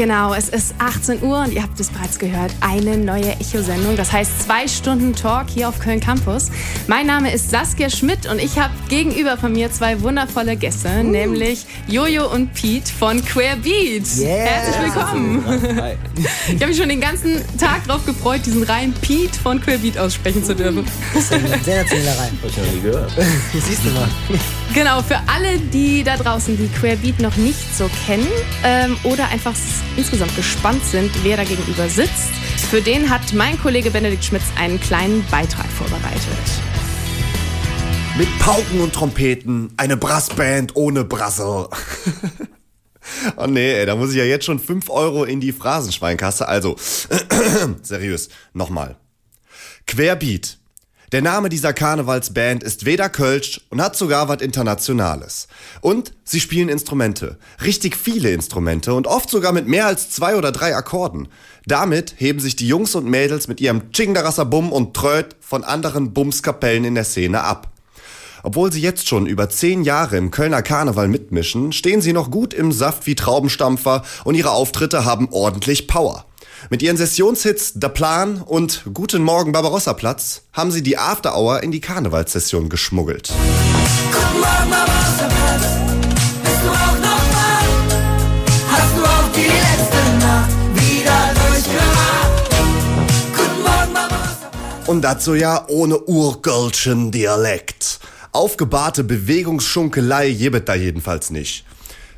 Genau, es ist 18 Uhr und ihr habt es bereits gehört, eine neue Echo-Sendung. Das heißt zwei Stunden Talk hier auf Köln Campus. Mein Name ist Saskia Schmidt und ich habe gegenüber von mir zwei wundervolle Gäste, uh. nämlich Jojo und Pete von Queer Beat. Yeah. Herzlich willkommen. Hi. Ich habe mich schon den ganzen Tag darauf gefreut, diesen reinen Pete von Queer Beat aussprechen zu dürfen. Das ist ein sensationeller Reim. Hab ich noch nie gehört. Siehst du mal. Genau, für alle, die da draußen die Queer Beat noch nicht so kennen ähm, oder einfach insgesamt gespannt sind, wer da gegenüber sitzt. Für den hat mein Kollege Benedikt Schmitz einen kleinen Beitrag vorbereitet. Mit Pauken und Trompeten, eine Brassband ohne Brasse. oh nee, ey, da muss ich ja jetzt schon 5 Euro in die Phrasenschweinkasse. Also, seriös, nochmal. Querbeat. Der Name dieser Karnevalsband ist weder Kölsch und hat sogar was Internationales. Und sie spielen Instrumente. Richtig viele Instrumente und oft sogar mit mehr als zwei oder drei Akkorden. Damit heben sich die Jungs und Mädels mit ihrem Chingdarasser Bum und Tröd von anderen Bumskapellen in der Szene ab. Obwohl sie jetzt schon über zehn Jahre im Kölner Karneval mitmischen, stehen sie noch gut im Saft wie Traubenstampfer und ihre Auftritte haben ordentlich Power. Mit ihren Sessionshits Der Plan und Guten Morgen Barbarossa Platz haben sie die After Hour in die Karnevalssession geschmuggelt. Guten Morgen Barbarossa Platz, bist du auch noch da? Hast du auch die letzte Nacht wieder durchgemacht? Guten Morgen Barbarossa Platz. Und dazu ja ohne urgölschen Dialekt. Aufgebahrte Bewegungsschunkelei gibt da jedenfalls nicht.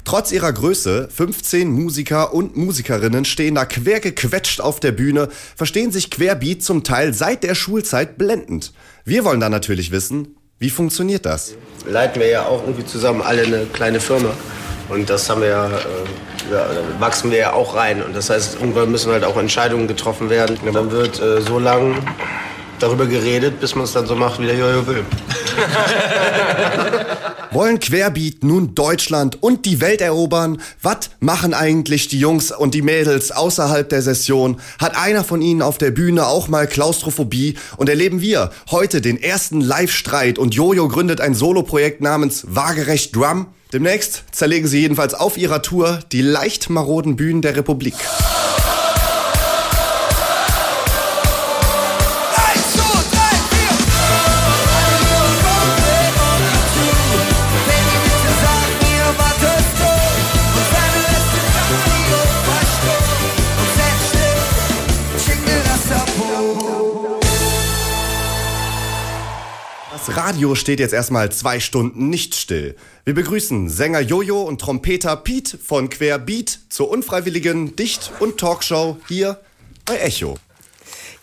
Trotz ihrer Größe, 15 Musiker und Musikerinnen stehen da quergequetscht auf der Bühne, verstehen sich Querbeat zum Teil seit der Schulzeit blendend. Wir wollen da natürlich wissen, wie funktioniert das? Leiten wir ja auch irgendwie zusammen alle eine kleine Firma. Und das haben wir ja, äh, ja, wachsen wir ja auch rein. Und das heißt, irgendwann müssen halt auch Entscheidungen getroffen werden. Und dann wird äh, so lang darüber geredet, bis man es dann so macht, wie der Jojo will. Wollen Querbeat nun Deutschland und die Welt erobern? Was machen eigentlich die Jungs und die Mädels außerhalb der Session? Hat einer von ihnen auf der Bühne auch mal Klaustrophobie? Und erleben wir heute den ersten Live-Streit und Jojo gründet ein Soloprojekt namens Waagerecht Drum? Demnächst zerlegen sie jedenfalls auf ihrer Tour die leicht maroden Bühnen der Republik. Das Radio steht jetzt erstmal zwei Stunden nicht still. Wir begrüßen Sänger Jojo und Trompeter Pete von Querbeat zur unfreiwilligen Dicht- und Talkshow hier bei Echo.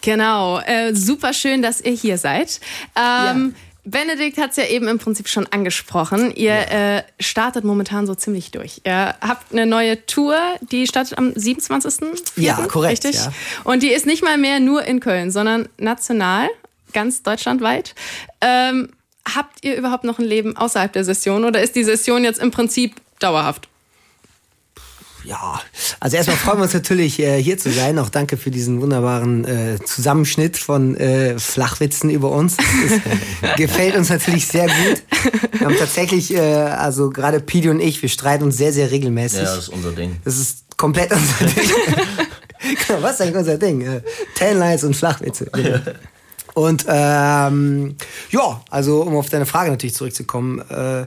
Genau, äh, super schön, dass ihr hier seid. Ähm, ja. Benedikt hat es ja eben im Prinzip schon angesprochen. Ihr ja. äh, startet momentan so ziemlich durch. Ihr habt eine neue Tour, die startet am 27. Ja, korrekt. Richtig? Ja. Und die ist nicht mal mehr nur in Köln, sondern national ganz deutschlandweit. Ähm, habt ihr überhaupt noch ein Leben außerhalb der Session oder ist die Session jetzt im Prinzip dauerhaft? Ja, also erstmal freuen wir uns natürlich, äh, hier zu sein. Auch danke für diesen wunderbaren äh, Zusammenschnitt von äh, Flachwitzen über uns. Das gefällt uns natürlich sehr gut. Wir haben tatsächlich, äh, also gerade Pidi und ich, wir streiten uns sehr, sehr regelmäßig. Ja, das ist unser Ding. Das ist komplett unser Ding. Was ist eigentlich unser Ding? Äh, Tanlines und Flachwitze. Und ähm, ja, also um auf deine Frage natürlich zurückzukommen, äh,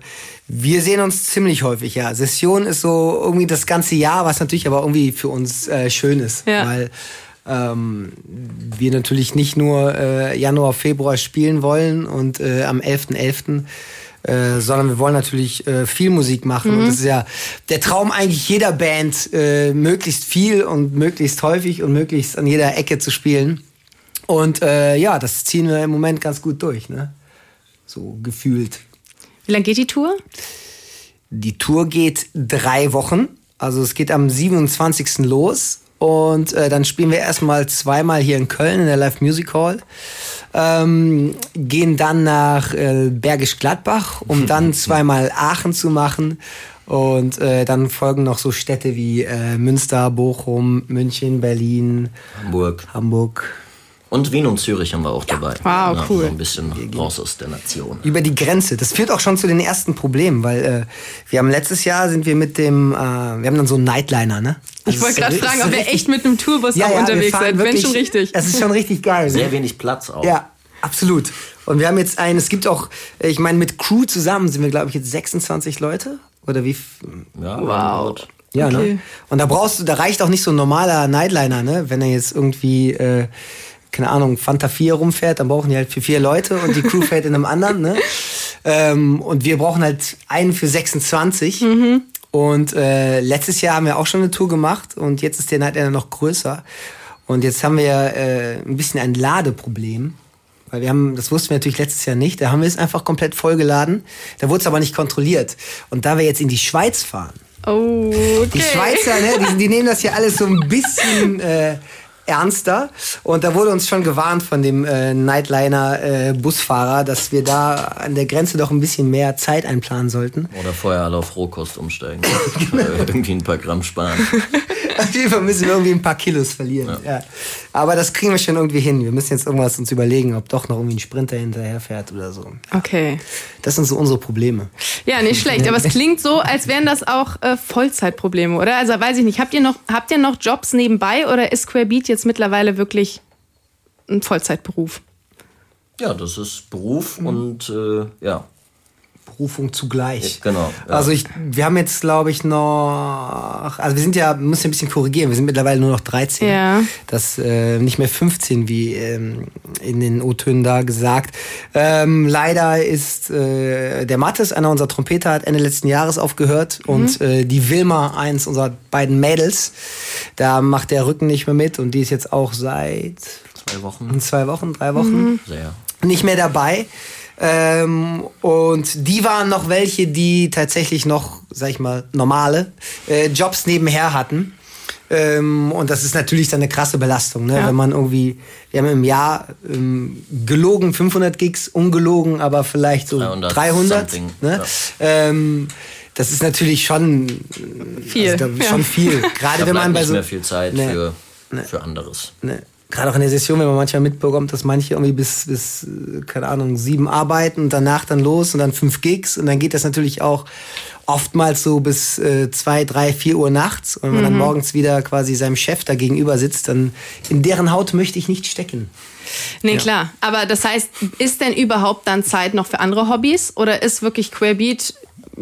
wir sehen uns ziemlich häufig, ja. Session ist so irgendwie das ganze Jahr, was natürlich aber irgendwie für uns äh, schön ist, Ja. weil ähm, wir natürlich nicht nur äh, Januar, Februar spielen wollen und äh, am 11.11., äh, sondern wir wollen natürlich äh, viel Musik machen. Und das ist ja der Traum eigentlich jeder Band, äh, möglichst viel und möglichst häufig und möglichst an jeder Ecke zu spielen. Und äh, ja, das ziehen wir im Moment ganz gut durch, ne? So gefühlt. Wie lange geht die Tour? Die Tour geht drei Wochen. Also es geht am 27. los. Und äh, dann spielen wir erstmal zweimal hier in Köln in der Live Music Hall. Ähm, gehen dann nach äh, Bergisch Gladbach, um dann zweimal Aachen zu machen. Und äh, dann folgen noch so Städte wie äh, Münster, Bochum, München, Berlin, Hamburg. Hamburg. Und Wien und Zürich haben wir auch dabei. Wow, ja, cool. So ein bisschen raus aus der Nation. Über die Grenze. Das führt auch schon zu den ersten Problemen, weil äh, wir haben letztes Jahr sind wir mit dem, äh, wir haben dann so einen Nightliner, ne? Ich wollte gerade Also es ist fragen, ob ihr richtig- echt mit einem Tourbus ja, auch ja, wir unterwegs seid. Wenn schon richtig. Das ist schon richtig geil. ne? Sehr wenig Platz auch. Ja, absolut. Und wir haben jetzt einen, es gibt auch, ich meine, mit Crew zusammen sind wir, glaube ich, jetzt 26 Leute. Oder wie? Ja, Wow. Ja, Okay. ne? Und da brauchst du, da reicht auch nicht so ein normaler Nightliner, ne? Wenn er jetzt irgendwie, äh, keine Ahnung, Fanta 4 rumfährt, dann brauchen die halt für vier Leute und die Crew fährt in einem anderen, ne? Ähm, und wir brauchen halt einen für 26. Und äh, letztes Jahr haben wir auch schon eine Tour gemacht und jetzt ist der Nightliner noch größer. Und jetzt haben wir äh, ein bisschen ein Ladeproblem. Weil wir haben, das wussten wir natürlich letztes Jahr nicht, da haben wir es einfach komplett vollgeladen. Da wurde es aber nicht kontrolliert. Und da wir jetzt in die Schweiz fahren, Oh, okay. die Schweizer, ne, die, die nehmen das hier alles so ein bisschen äh, ernster. Und da wurde uns schon gewarnt von dem äh, Nightliner-Busfahrer, dass wir da an der Grenze doch ein bisschen mehr Zeit einplanen sollten. Oder vorher alle auf Rohkost umsteigen. Äh, Irgendwie ein paar Gramm sparen. Auf jeden Fall müssen wir irgendwie ein paar Kilos verlieren. Ja. Aber das kriegen wir schon irgendwie hin. Wir müssen jetzt irgendwas uns überlegen, ob doch noch irgendwie ein Sprinter hinterherfährt oder so. Okay. Das sind so unsere Probleme. Ja, nicht schlecht. Aber es klingt so, als wären das auch äh, Vollzeitprobleme, oder? Also weiß ich nicht. Habt ihr noch, habt ihr noch Jobs nebenbei oder ist Square Beat jetzt mittlerweile wirklich ein Vollzeitberuf? Ja, das ist Beruf Mhm. und äh, ja, Berufung zugleich. genau. Ja. Also ich, wir haben jetzt, glaube ich, noch, also wir sind ja, wir müssen ein bisschen korrigieren, wir sind mittlerweile nur noch 13. Ja. Das äh, nicht mehr 15, wie ähm, in den O-Tönen da gesagt. Ähm, leider ist äh, der Mattes, einer unserer Trompeter, hat Ende letzten Jahres aufgehört und äh, die Wilma, eins unserer beiden Mädels, da macht der Rücken nicht mehr mit und die ist jetzt auch seit zwei Wochen. zwei Wochen, drei Wochen Sehr. nicht mehr dabei. Ähm, und die waren noch welche, die tatsächlich noch, sag ich mal, normale äh, Jobs nebenher hatten. Ähm, und das ist natürlich dann eine krasse Belastung, ne? Ja. wenn man irgendwie, wir haben im Jahr ähm, gelogen 500 Gigs, ungelogen, aber vielleicht so 300 300. something, ne? ja. ähm, das ist natürlich schon Viel. Also da, ja. schon viel. Da Gerade wenn man bei nicht so mehr viel Zeit Nee. für, für anderes. ne, gerade auch in der Session, wenn man manchmal mitbekommt, dass manche irgendwie bis, bis, äh, keine Ahnung, sieben arbeiten und danach dann los und dann fünf Gigs und dann geht das natürlich auch oftmals so bis äh, zwei, drei, vier Uhr nachts und wenn man dann morgens wieder quasi seinem Chef da gegenüber sitzt, dann in deren Haut möchte ich nicht stecken. Nee, klar. Aber das heißt, ist denn überhaupt dann Zeit noch für andere Hobbys? Oder ist wirklich Querbeat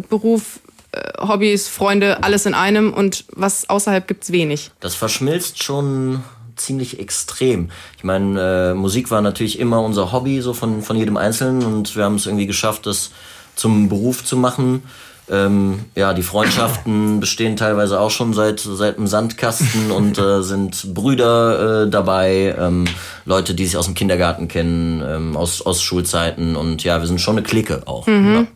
Beruf, äh, Hobbys, Freunde, alles in einem und was außerhalb gibt's wenig? Das verschmilzt schon ziemlich extrem. Ich meine, äh, Musik war natürlich immer unser Hobby, so von, von jedem Einzelnen und wir haben es irgendwie geschafft, das zum Beruf zu machen. Ähm, ja, die Freundschaften bestehen teilweise auch schon seit, seit dem Sandkasten und äh, sind Brüder äh, dabei, ähm, Leute, die sich aus dem Kindergarten kennen, ähm, aus, aus Schulzeiten und ja, wir sind schon eine Clique auch. Ja.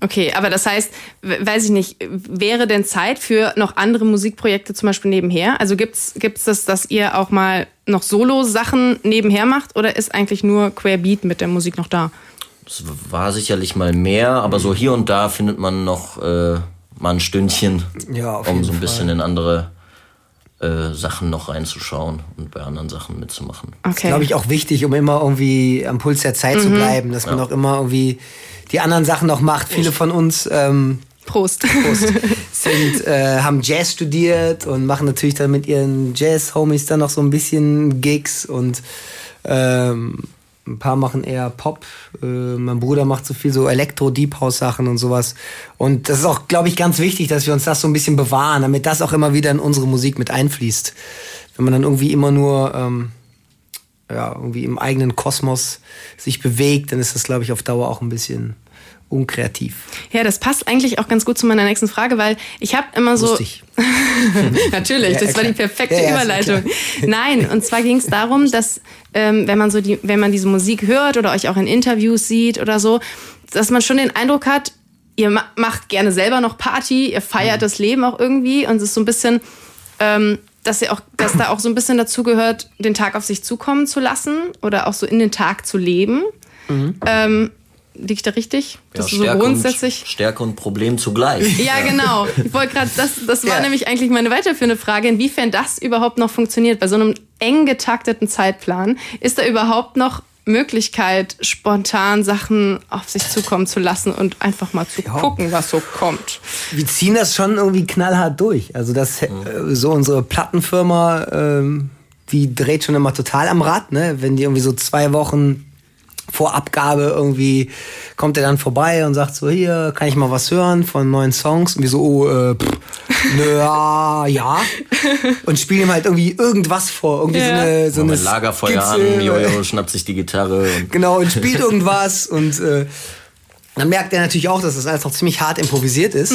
Okay, aber das heißt, weiß ich nicht, wäre denn Zeit für noch andere Musikprojekte zum Beispiel nebenher? Also gibt's gibt's das, dass ihr auch mal noch Solo-Sachen nebenher macht oder ist eigentlich nur Querbeat mit der Musik noch da? Es war sicherlich mal mehr, aber so hier und da findet man noch äh, mal ein Stündchen, Ja, um so ein Fall. bisschen in andere äh, Sachen noch reinzuschauen und bei anderen Sachen mitzumachen. Okay. Glaube ich auch wichtig, um immer irgendwie am Puls der Zeit Mhm. zu bleiben, dass man auch immer irgendwie die anderen Sachen noch macht. Viele von uns ähm, Prost. Prost, sind, äh, haben Jazz studiert und machen natürlich dann mit ihren Jazz-Homies dann noch so ein bisschen Gigs und ähm, ein paar machen eher Pop. Äh, mein Bruder macht so viel so Elektro-Deep House-Sachen und sowas. Und das ist auch, glaube ich, ganz wichtig, dass wir uns das so ein bisschen bewahren, damit das auch immer wieder in unsere Musik mit einfließt. Wenn man dann irgendwie immer nur ähm, ja, irgendwie im eigenen Kosmos sich bewegt, dann ist das, glaube ich, auf Dauer auch ein bisschen unkreativ. Ja, das passt eigentlich auch ganz gut zu meiner nächsten Frage, weil ich habe immer so. Natürlich, Ja, das war die klar. perfekte Ja, ja, Überleitung. Nein, und zwar ging es darum, dass ähm, wenn man so die, wenn man diese Musik hört oder euch auch in Interviews sieht oder so, dass man schon den Eindruck hat, ihr ma macht gerne selber noch Party, ihr feiert das Leben auch irgendwie und es ist so ein bisschen, ähm, dass ihr auch, dass da auch so ein bisschen dazu gehört, den Tag auf sich zukommen zu lassen oder auch so in den Tag zu leben. Ähm, Liege ich da richtig? Ja, Das ist so Stärke grundsätzlich. Und, Stärke und Problem zugleich. Ja, genau. Ich wollte gerade, das, das war Ja. nämlich eigentlich meine weiterführende Frage, inwiefern das überhaupt noch funktioniert. Bei so einem eng getakteten Zeitplan, ist da überhaupt noch Möglichkeit, spontan Sachen auf sich zukommen zu lassen und einfach mal zu gucken, was so kommt. wir ziehen das schon irgendwie knallhart durch. Also das äh, so unsere Plattenfirma, ähm, die dreht schon immer total am Rad, ne? Wenn die irgendwie so zwei Wochen vor Abgabe irgendwie kommt er dann vorbei und sagt so hier kann ich mal was hören von neuen Songs und wir so oh äh, pff, nö, ja ja und spielen ihm halt irgendwie irgendwas vor irgendwie so Ja. eine so So eine Lagerfeuer Skizze. an, Jojo schnappt sich die Gitarre. Und Genau, und spielt irgendwas und äh, dann merkt er natürlich auch, dass das alles noch ziemlich hart improvisiert ist.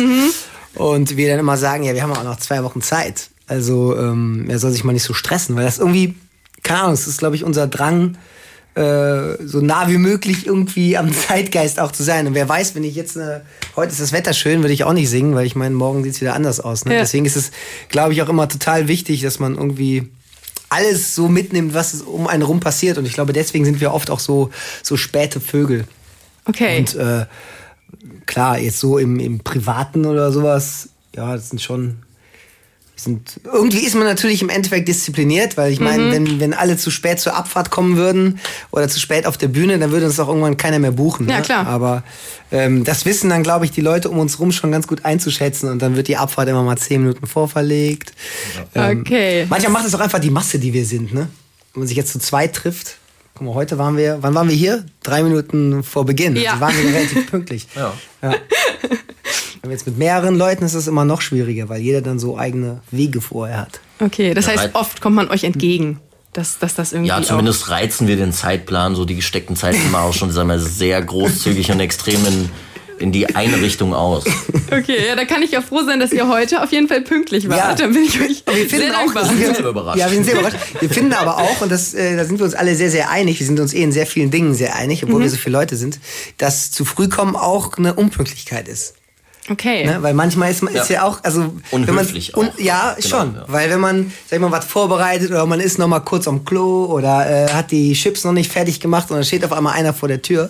Und wir dann immer sagen, ja, wir haben auch noch zwei Wochen Zeit. Also ähm, er soll sich mal nicht so stressen, weil das irgendwie, keine Ahnung, es ist, glaube ich, unser Drang, äh, so nah wie möglich irgendwie am Zeitgeist auch zu sein. Und wer weiß, wenn ich jetzt, äh, heute ist das Wetter schön, würde ich auch nicht singen, weil ich meine, morgen sieht's wieder anders aus. Ne? Ja. Deswegen ist es, glaube ich, auch immer total wichtig, dass man irgendwie alles so mitnimmt, was es um einen rum passiert. Und ich glaube, deswegen sind wir oft auch so, so späte Vögel. Okay. Und äh, klar, jetzt so im, im Privaten oder sowas, ja, das sind schon. Sind, irgendwie ist man natürlich im Endeffekt diszipliniert, weil ich meine, Mhm. wenn, wenn alle zu spät zur Abfahrt kommen würden oder zu spät auf der Bühne, dann würde uns auch irgendwann keiner mehr buchen. Ja, ne? klar. Aber ähm, das wissen dann, glaube ich, die Leute um uns rum schon ganz gut einzuschätzen und dann wird die Abfahrt immer mal zehn Minuten vorverlegt. Ähm, Okay. Manchmal macht es auch einfach die Masse, die wir sind, ne? Wenn man sich jetzt zu zweit trifft. Guck mal, heute waren wir, wann waren wir hier? Drei Minuten vor Beginn. Ja. Also waren wir relativ pünktlich. Ja. ja. Wenn wir jetzt mit mehreren Leuten ist es immer noch schwieriger, weil jeder dann so eigene Wege vorher hat. Okay, das heißt, oft kommt man euch entgegen, dass, dass das irgendwie. Ja, zumindest reizen wir den Zeitplan, so die gesteckten Zeiten immer auch schon, sagen wir, sehr großzügig und extrem in, in die eine Richtung aus. Okay, ja, da kann ich ja froh sein, dass ihr heute auf jeden Fall pünktlich wart. Ja. Dann bin ich euch Wir finden sehr auch, dankbar. wir, selber überrascht. Ja, wir sind sehr überrascht. Wir finden aber auch, und das, äh, da sind wir uns alle sehr, sehr einig, wir sind uns eh in sehr vielen Dingen sehr einig, obwohl wir so viele Leute sind, dass zu früh kommen auch eine Unpünktlichkeit ist. Okay. Ne? Weil manchmal ist man ist Ja. ja auch, also Unhöflich wenn man, auch. ja, Genau, schon. ja. Weil wenn man, sag ich mal, was vorbereitet oder man ist noch mal kurz am Klo oder äh, hat die Chips noch nicht fertig gemacht und dann steht auf einmal einer vor der Tür.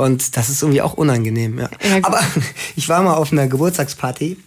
Und das ist irgendwie auch unangenehm, ja. Ja. Aber ich war mal auf einer Geburtstagsparty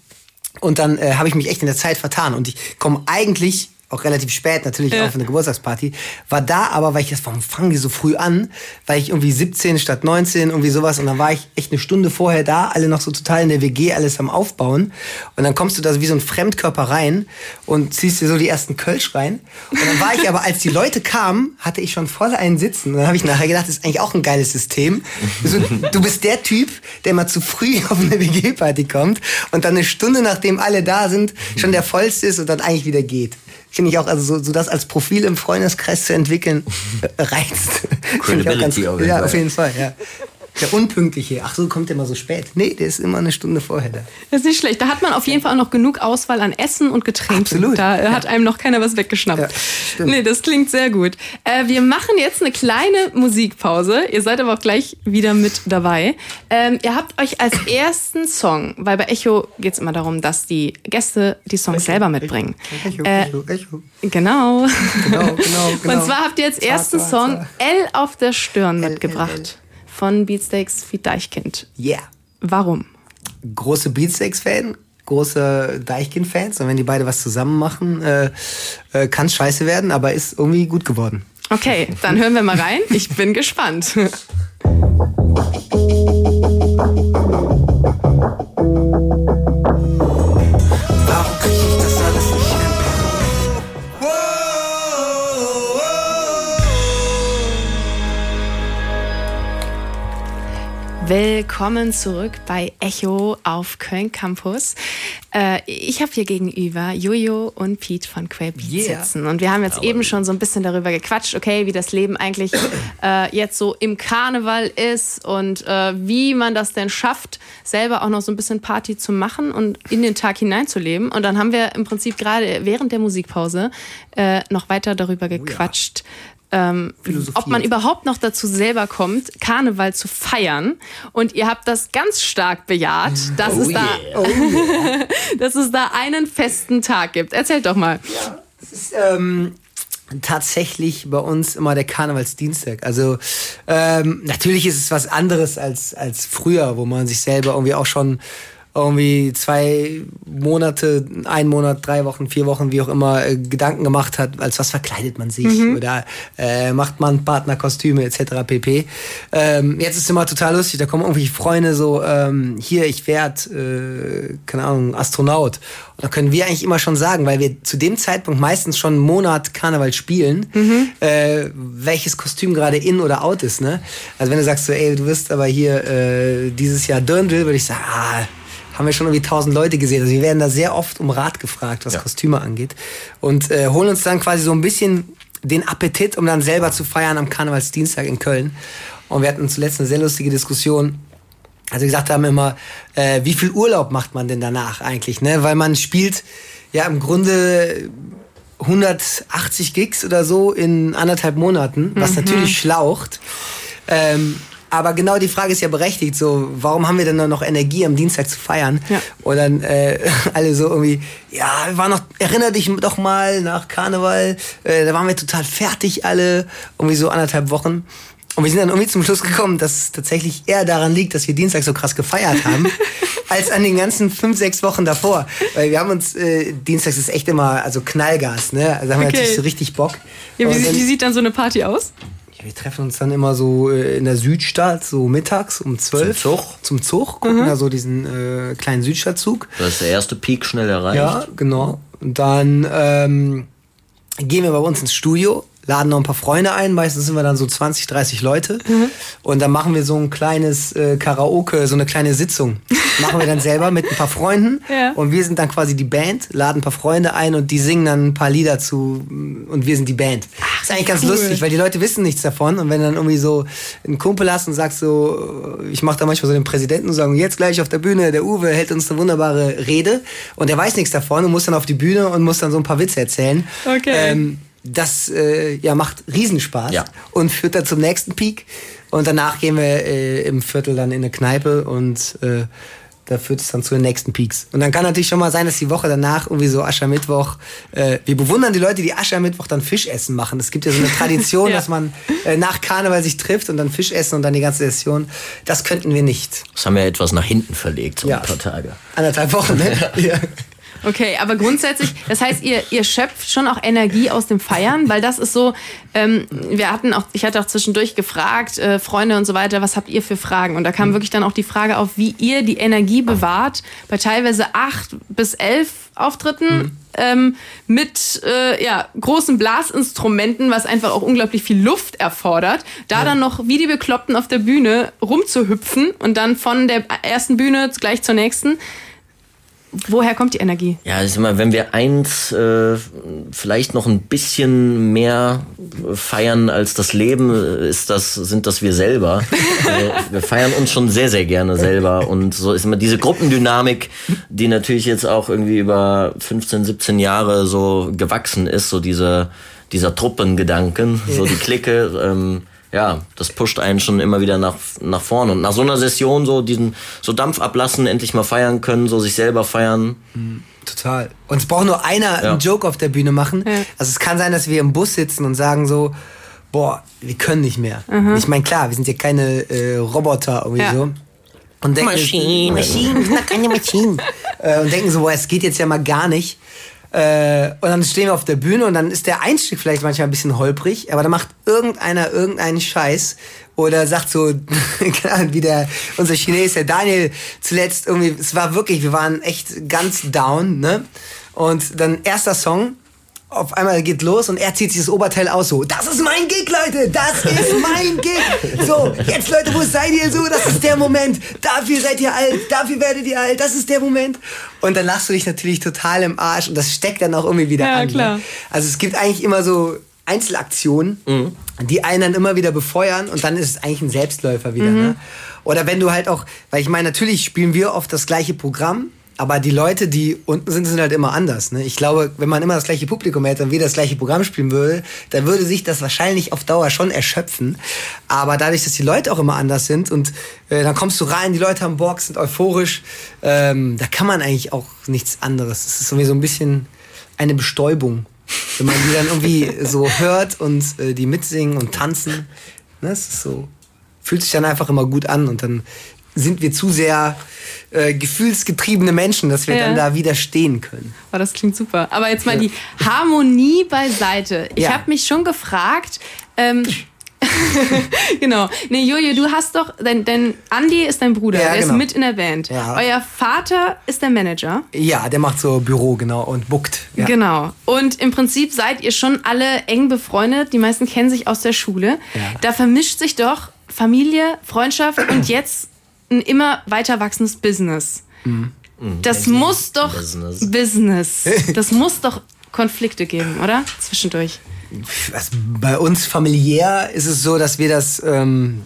und dann äh, habe ich mich echt in der Zeit vertan. Und ich komme eigentlich auch relativ spät natürlich Ja. auf eine Geburtstagsparty, war da aber, weil ich das, warum fangen die so früh an? Weil ich irgendwie 17 statt 19, irgendwie sowas und dann war ich echt eine Stunde vorher da, alle noch so total in der WG, alles am Aufbauen und dann kommst du da so wie so ein Fremdkörper rein und ziehst dir so die ersten Kölsch rein und dann war ich aber, als die Leute kamen, hatte ich schon voll einen Sitzen und dann habe ich nachher gedacht, das ist eigentlich auch ein geiles System. So, du bist der Typ, der mal zu früh auf eine WG-Party kommt und dann eine Stunde nachdem alle da sind, schon der vollste ist und dann eigentlich wieder geht. Finde ich auch, also so, so das als Profil im Freundeskreis zu entwickeln, äh, reizt. Finde ich auch ganz, Credibility auf jeden ja, Fall. auf jeden Fall, ja. Der Unpünktliche. Ach so, kommt der mal so spät? Nee, der ist immer eine Stunde vorher da. Das ist nicht schlecht. Da hat man auf jeden Fall auch noch genug Auswahl an Essen und Getränken. Absolut. Da äh, hat einem noch keiner was weggeschnappt. Ja, stimmt. nee, das klingt sehr gut. Äh, wir machen jetzt eine kleine Musikpause. Ihr seid aber auch gleich wieder mit dabei. Ähm, ihr habt euch als ersten Song, weil bei Echo geht es immer darum, dass die Gäste die Songs selber mitbringen. Echo, Äh, Echo, Echo. Genau. Genau, genau, genau. Und zwar habt ihr als ersten Song. L auf der Stirn mitgebracht. Von Beatsteaks Feed Deichkind. Yeah. Warum? Große Beatsteaks-Fan, große Deichkind-Fans. Und wenn die beide was zusammen machen, äh, äh, kann es scheiße werden, aber ist irgendwie gut geworden. Okay, dann hören wir mal rein. Ich bin gespannt. Willkommen zurück bei Echo auf Köln Campus. Äh, ich habe hier gegenüber Jojo und Pete von Beat Yeah. sitzen. Und wir haben jetzt eben schon so ein bisschen darüber gequatscht, okay, wie das Leben eigentlich äh, jetzt so im Karneval ist und äh, wie man das denn schafft, selber auch noch so ein bisschen Party zu machen und in den Tag hineinzuleben. Und dann haben wir im Prinzip gerade während der Musikpause äh, noch weiter darüber gequatscht. Ähm, ob man überhaupt noch dazu selber kommt, Karneval zu feiern. Und ihr habt das ganz stark bejaht, dass, es, da, dass es da einen festen Tag gibt. Erzählt doch mal. Es ist, ähm, tatsächlich bei uns immer der Karnevalsdienstag. Also ähm, natürlich ist es was anderes als, als früher, wo man sich selber irgendwie auch schon irgendwie zwei Monate, ein Monat, drei Wochen, vier Wochen, wie auch immer, äh, Gedanken gemacht hat, als was verkleidet man sich oder äh, macht man Partnerkostüme etc. pp. Ähm, jetzt ist es immer total lustig, da kommen irgendwelche Freunde so, ähm, hier, ich werd, äh, keine Ahnung, Astronaut. Und da können wir eigentlich immer schon sagen, weil wir zu dem Zeitpunkt meistens schon einen Monat Karneval spielen, äh, welches Kostüm gerade in oder out ist. Ne? Also wenn du sagst so, ey, du wirst aber hier äh, dieses Jahr Dirndl, würde ich sagen, ah, haben wir schon irgendwie tausend Leute gesehen. Also wir werden da sehr oft um Rat gefragt, was Kostüme angeht. Und äh, holen uns dann quasi so ein bisschen den Appetit, um dann selber zu feiern am Karnevalsdienstag in Köln. Und wir hatten zuletzt eine sehr lustige Diskussion. Also gesagt haben immer, äh, wie viel Urlaub macht man denn danach eigentlich? Ne? Weil man spielt ja im Grunde 180 Gigs oder so in anderthalb Monaten, was natürlich schlaucht. Ähm, aber genau die Frage ist ja berechtigt, so, warum haben wir denn dann noch Energie am Dienstag zu feiern? Ja. Und dann äh, alle so irgendwie, ja, wir waren noch, erinner dich doch mal nach Karneval, äh, da waren wir total fertig alle, irgendwie so anderthalb Wochen. Und wir sind dann irgendwie zum Schluss gekommen, dass es tatsächlich eher daran liegt, dass wir Dienstag so krass gefeiert haben, als an den ganzen fünf, sechs Wochen davor. Weil wir haben uns, äh, Dienstags ist echt immer, also Knallgas, ne? Also haben wir Okay. natürlich so richtig Bock. Ja, wie, dann- wie sieht dann so eine Party aus? Wir treffen uns dann immer so äh, in der Südstadt, so mittags um zwölf. Zum Zug. Zum Zug, gucken da so diesen äh, kleinen Südstadtzug. Das ist der erste Peak schnell erreicht. Ja, genau. Und dann ähm, gehen wir bei uns ins Studio, laden noch ein paar Freunde ein. Meistens sind wir dann so 20, 30 Leute. Und dann machen wir so ein kleines äh, Karaoke, so eine kleine Sitzung. machen wir dann selber mit ein paar Freunden. Ja. Und wir sind dann quasi die Band, laden ein paar Freunde ein und die singen dann ein paar Lieder zu und wir sind die Band. ist eigentlich ganz lustig, weil die Leute wissen nichts davon. Und wenn dann irgendwie so einen Kumpel hast und sagst so, ich mache da manchmal so den Präsidenten und sagen, jetzt gleich auf der Bühne, der Uwe hält uns eine wunderbare Rede und der weiß nichts davon und muss dann auf die Bühne und muss dann so ein paar Witze erzählen. Okay. Ähm, das äh, ja, macht Riesenspaß Ja. und führt dann zum nächsten Peak. Und danach gehen wir äh, im Viertel dann in eine Kneipe und äh, da führt es dann zu den nächsten Peaks. Und dann kann natürlich schon mal sein, dass die Woche danach irgendwie so Aschermittwoch, äh, wir bewundern die Leute, die Aschermittwoch dann Fischessen machen. Es gibt ja so eine Tradition, Ja. dass man äh, nach Karneval sich trifft und dann Fisch essen und dann die ganze Session. Das könnten wir nicht. Das haben wir etwas nach hinten verlegt, so Ja. ein paar Tage. Anderthalb Wochen, ne? ja. Okay, aber grundsätzlich, das heißt, ihr, ihr schöpft schon auch Energie aus dem Feiern, weil das ist so, ähm, wir hatten auch, ich hatte auch zwischendurch gefragt, äh, Freunde und so weiter, was habt ihr für Fragen? Und da kam wirklich dann auch die Frage auf, wie ihr die Energie bewahrt bei teilweise acht bis elf Auftritten. Ähm, mit äh, ja, großen Blasinstrumenten, was einfach auch unglaublich viel Luft erfordert, da dann noch wie die Bekloppten auf der Bühne rumzuhüpfen und dann von der ersten Bühne gleich zur nächsten. Woher kommt die Energie? Ja, ist immer, wenn wir eins äh, vielleicht noch ein bisschen mehr feiern als das Leben, äh, ist das, sind das wir selber. Also, wir feiern uns schon sehr, sehr gerne selber. Und so ist immer diese Gruppendynamik, die natürlich jetzt auch irgendwie über 15, 17 Jahre so gewachsen ist, so diese, dieser Truppengedanken, so die Clique, ähm, ja, das pusht einen schon immer wieder nach, nach vorne. Und nach so einer Session so diesen, so Dampf ablassen, endlich mal feiern können, so sich selber feiern. Total. Und es braucht nur einer Ja. einen Joke auf der Bühne machen. Ja. Also es kann sein, dass wir im Bus sitzen und sagen so, boah, wir können nicht mehr. Ich meine, klar, wir sind ja keine äh, Roboter irgendwie Ja. so. Und denken, Maschinen. Maschinen, wir sind doch keine Maschinen. äh, und denken so, boah, es geht jetzt ja mal gar nicht. Äh, und dann stehen wir auf der Bühne und dann ist der Einstieg vielleicht manchmal ein bisschen holprig, aber dann macht irgendeiner irgendeinen Scheiß oder sagt so, wie der, unser Chines, der Daniel zuletzt irgendwie, es war wirklich, wir waren echt ganz down, ne? Und dann erster Song, auf einmal geht los und er zieht sich das Oberteil aus so, das ist mein Gig, Leute, das ist mein Gig. So, jetzt Leute, wo seid ihr so? Das ist der Moment. Dafür seid ihr alt, dafür werdet ihr alt, das ist der Moment. Und dann lachst du dich natürlich total im Arsch und das steckt dann auch irgendwie wieder Ja, an. klar. Ne? Also es gibt eigentlich immer so Einzelaktionen, die einen dann immer wieder befeuern und dann ist es eigentlich ein Selbstläufer wieder. Ne? Oder wenn du halt auch, weil ich meine, natürlich spielen wir oft das gleiche Programm, aber die Leute, die unten sind, sind halt immer anders. Ne? Ich glaube, wenn man immer das gleiche Publikum hätte und wir das gleiche Programm spielen würde, dann würde sich das wahrscheinlich auf Dauer schon erschöpfen. Aber dadurch, dass die Leute auch immer anders sind und äh, dann kommst du rein, die Leute haben Bock, sind euphorisch, ähm, da kann man eigentlich auch nichts anderes. Es ist irgendwie so ein bisschen eine Bestäubung. wenn man die dann irgendwie so hört und äh, die mitsingen und tanzen. Ne, es ist so, fühlt sich dann einfach immer gut an und dann sind wir zu sehr äh, gefühlsgetriebene Menschen, dass wir Ja. dann da widerstehen können. Oh, das klingt super. Aber jetzt mal die Harmonie beiseite. Ich Ja. habe mich schon gefragt, ähm, genau. Nee, Jojo, du hast doch, dein, dein Andi ist dein Bruder, Ja, der genau. ist mit in der Band. Ja. Euer Vater ist der Manager. Ja, der macht so Büro, genau, und buckt. Ja. Genau. Und im Prinzip seid ihr schon alle eng befreundet. Die meisten kennen sich aus der Schule. Da vermischt sich doch Familie, Freundschaft und jetzt ein immer weiter wachsendes Business. Das muss doch Business. Business. Das muss doch Konflikte geben, oder? Zwischendurch. Also bei uns familiär ist es so, dass wir das ähm,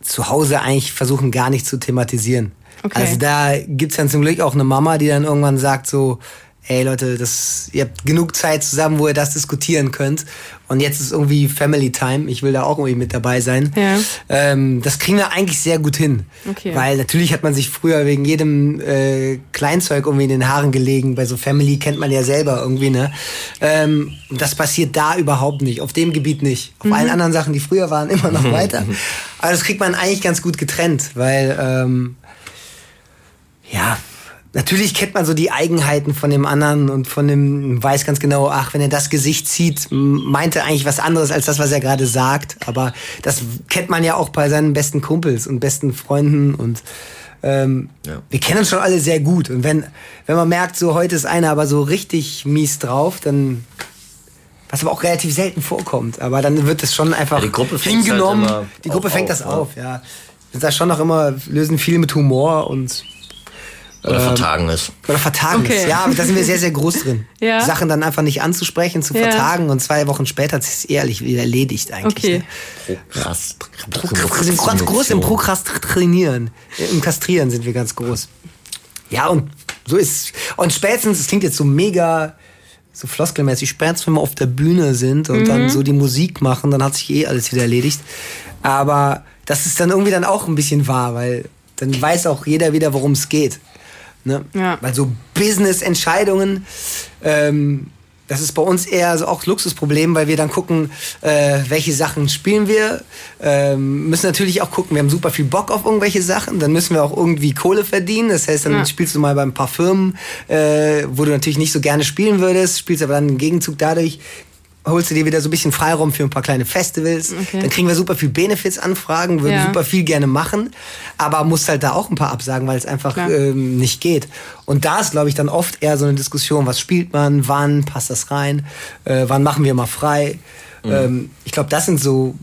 zu Hause eigentlich versuchen gar nicht zu thematisieren. Okay. Also da gibt's dann zum Glück auch eine Mama, die dann irgendwann sagt so, ey Leute, das, ihr habt genug Zeit zusammen, wo ihr das diskutieren könnt. Und jetzt ist irgendwie Family Time. Ich will da auch irgendwie mit dabei sein. Ja. Ähm, das kriegen wir eigentlich sehr gut hin. Okay. Weil natürlich hat man sich früher wegen jedem äh, Kleinzeug irgendwie in den Haaren gelegen. Bei so Family kennt man ja selber irgendwie, ne? Ähm, und das passiert da überhaupt nicht. Auf dem Gebiet nicht. Auf allen anderen Sachen, die früher waren, immer noch weiter. Aber das kriegt man eigentlich ganz gut getrennt, weil ähm, ja, natürlich kennt man so die Eigenheiten von dem anderen und von dem weiß ganz genau, ach, wenn er das Gesicht zieht, meint er eigentlich was anderes als das, was er gerade sagt. Aber das kennt man ja auch bei seinen besten Kumpels und besten Freunden und ähm, Ja. wir kennen uns schon alle sehr gut. Und wenn, wenn man merkt, so heute ist einer aber so richtig mies drauf, dann was aber auch relativ selten vorkommt. Aber dann wird es schon einfach Ja, die Gruppe halt hingenommen. immer die Gruppe fängt auf, das auf, ja. Wir sind da schon noch immer, lösen viel mit Humor und Oder vertagen es. oder vertagen Okay. es. Ja, aber da sind wir sehr, sehr groß drin. Ja. Sachen dann einfach nicht anzusprechen, zu Ja. vertagen und zwei Wochen später hat es ehrlich wieder erledigt eigentlich. Okay. Ne? Prokrast. Wir sind ganz groß im Prokrastinieren. Im Kastrieren sind wir ganz groß. Ja, und so ist Und spätestens, es klingt jetzt so mega so floskelmäßig, spätestens wenn wir auf der Bühne sind und Mhm. dann so die Musik machen, dann hat sich eh alles wieder erledigt. Aber das ist dann irgendwie dann auch ein bisschen wahr, weil dann weiß auch jeder wieder, worum es geht. Ne? Ja. Weil so Business-Entscheidungen, ähm, das ist bei uns eher so auch Luxusproblem, weil wir dann gucken, äh, welche Sachen spielen wir. Ähm, müssen natürlich auch gucken, wir haben super viel Bock auf irgendwelche Sachen, dann müssen wir auch irgendwie Kohle verdienen. Das heißt, dann Ja. spielst du mal bei ein paar Firmen, äh, wo du natürlich nicht so gerne spielen würdest, spielst aber dann im Gegenzug dadurch, holst du dir wieder so ein bisschen Freiraum für ein paar kleine Festivals. Okay. Dann kriegen wir super viel Benefits-Anfragen, würden Ja. super viel gerne machen, aber musst halt da auch ein paar absagen, weil es einfach ähm, nicht geht. Und da ist, glaube ich, dann oft eher so eine Diskussion, was spielt man, wann passt das rein, äh, wann machen wir mal frei. Ähm, ich glaube, das sind so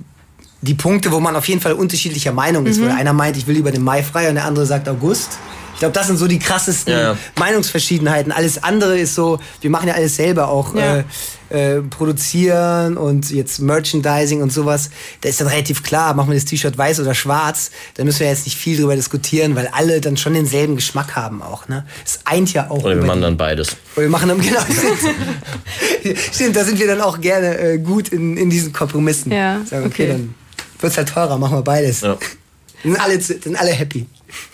die Punkte, wo man auf jeden Fall unterschiedlicher Meinung ist. Mhm. Weil einer meint, ich will über den Mai frei und der andere sagt August. Ich glaube, das sind so die krassesten Ja, ja. Meinungsverschiedenheiten. Alles andere ist so, wir machen ja alles selber auch. Ja. Äh, äh, produzieren und jetzt Merchandising und sowas, da ist dann relativ klar, machen wir das T-Shirt weiß oder schwarz, da müssen wir jetzt nicht viel drüber diskutieren, weil alle dann schon denselben Geschmack haben auch. Ne? Es eint ja auch. Oder wir machen dann beides. oder wir machen dann, genau, stimmt. stimmt, da sind wir dann auch gerne äh, gut in, in diesen Kompromissen. Ja, Sagen, okay, okay. dann wird's halt teurer, machen wir beides. Ja. Sind alle, sind alle happy.